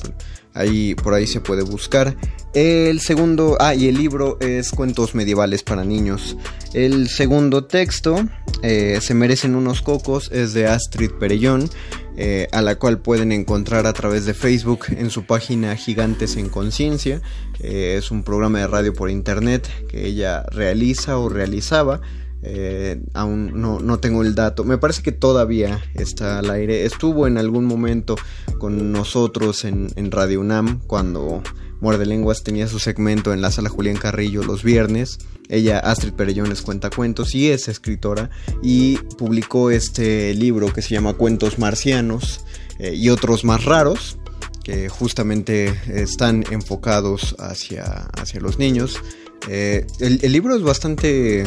ahí por ahí se puede buscar. El segundo, ah, y el libro es Cuentos medievales para niños. El segundo texto, eh, Se merecen unos cocos, es de Astrid Perellón, eh, a la cual pueden encontrar a través de Facebook en su página Gigantes en Conciencia. Eh, es un programa de radio por internet que ella realiza o realizaba. Eh, aún no, no, tengo el dato. Me parece que todavía está al aire. Estuvo en algún momento con nosotros en, Radio UNAM cuando Muerde Lenguas tenía su segmento en la sala Julián Carrillo los viernes. Ella, Astrid Perellones, cuenta cuentos y es escritora y publicó este libro que se llama Cuentos Marcianos eh, y otros más raros que justamente están enfocados hacia, hacia los niños. Eh, el, libro es bastante...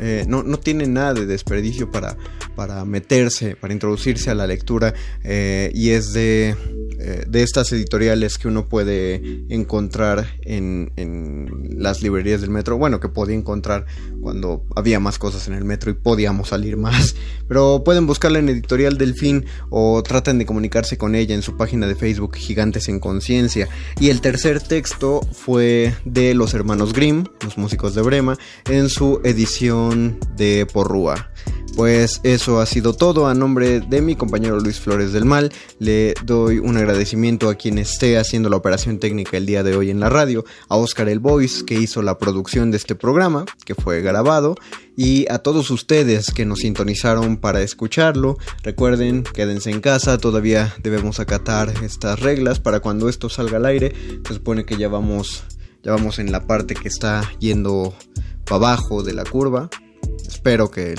Eh, no, no, tiene nada de desperdicio para, para meterse, para introducirse a la lectura eh, y es de, eh, de, estas editoriales que uno puede encontrar en, en, las librerías del metro, bueno, que podía encontrar cuando había más cosas en el metro y podíamos salir más, pero pueden buscarla en Editorial Delfín o traten de comunicarse con ella en su página de Facebook Gigantes en Conciencia. Y el tercer texto fue de los hermanos Grimm, los músicos de Brema, en su de Porrúa. Pues eso ha sido todo. A nombre de mi compañero Luis Flores del Mal, le doy un agradecimiento a quien esté haciendo la operación técnica el día de hoy en la radio, a Oscar El Voice, que hizo la producción de este programa, que fue grabado, y a todos ustedes que nos sintonizaron para escucharlo. Recuerden, quédense en casa, todavía debemos acatar estas reglas para cuando esto salga al aire. Se supone que ya vamos, ya vamos en la parte que está yendo para abajo de la curva. Espero que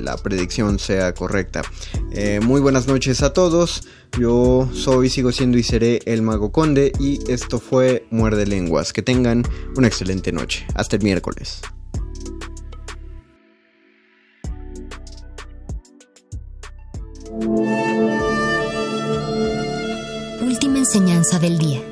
la predicción sea correcta. Eh, muy buenas noches a todos. Yo soy, sigo siendo y seré el Mago Conde y esto fue Muerde Lenguas. Que tengan una excelente noche. Hasta el miércoles. Última enseñanza del día.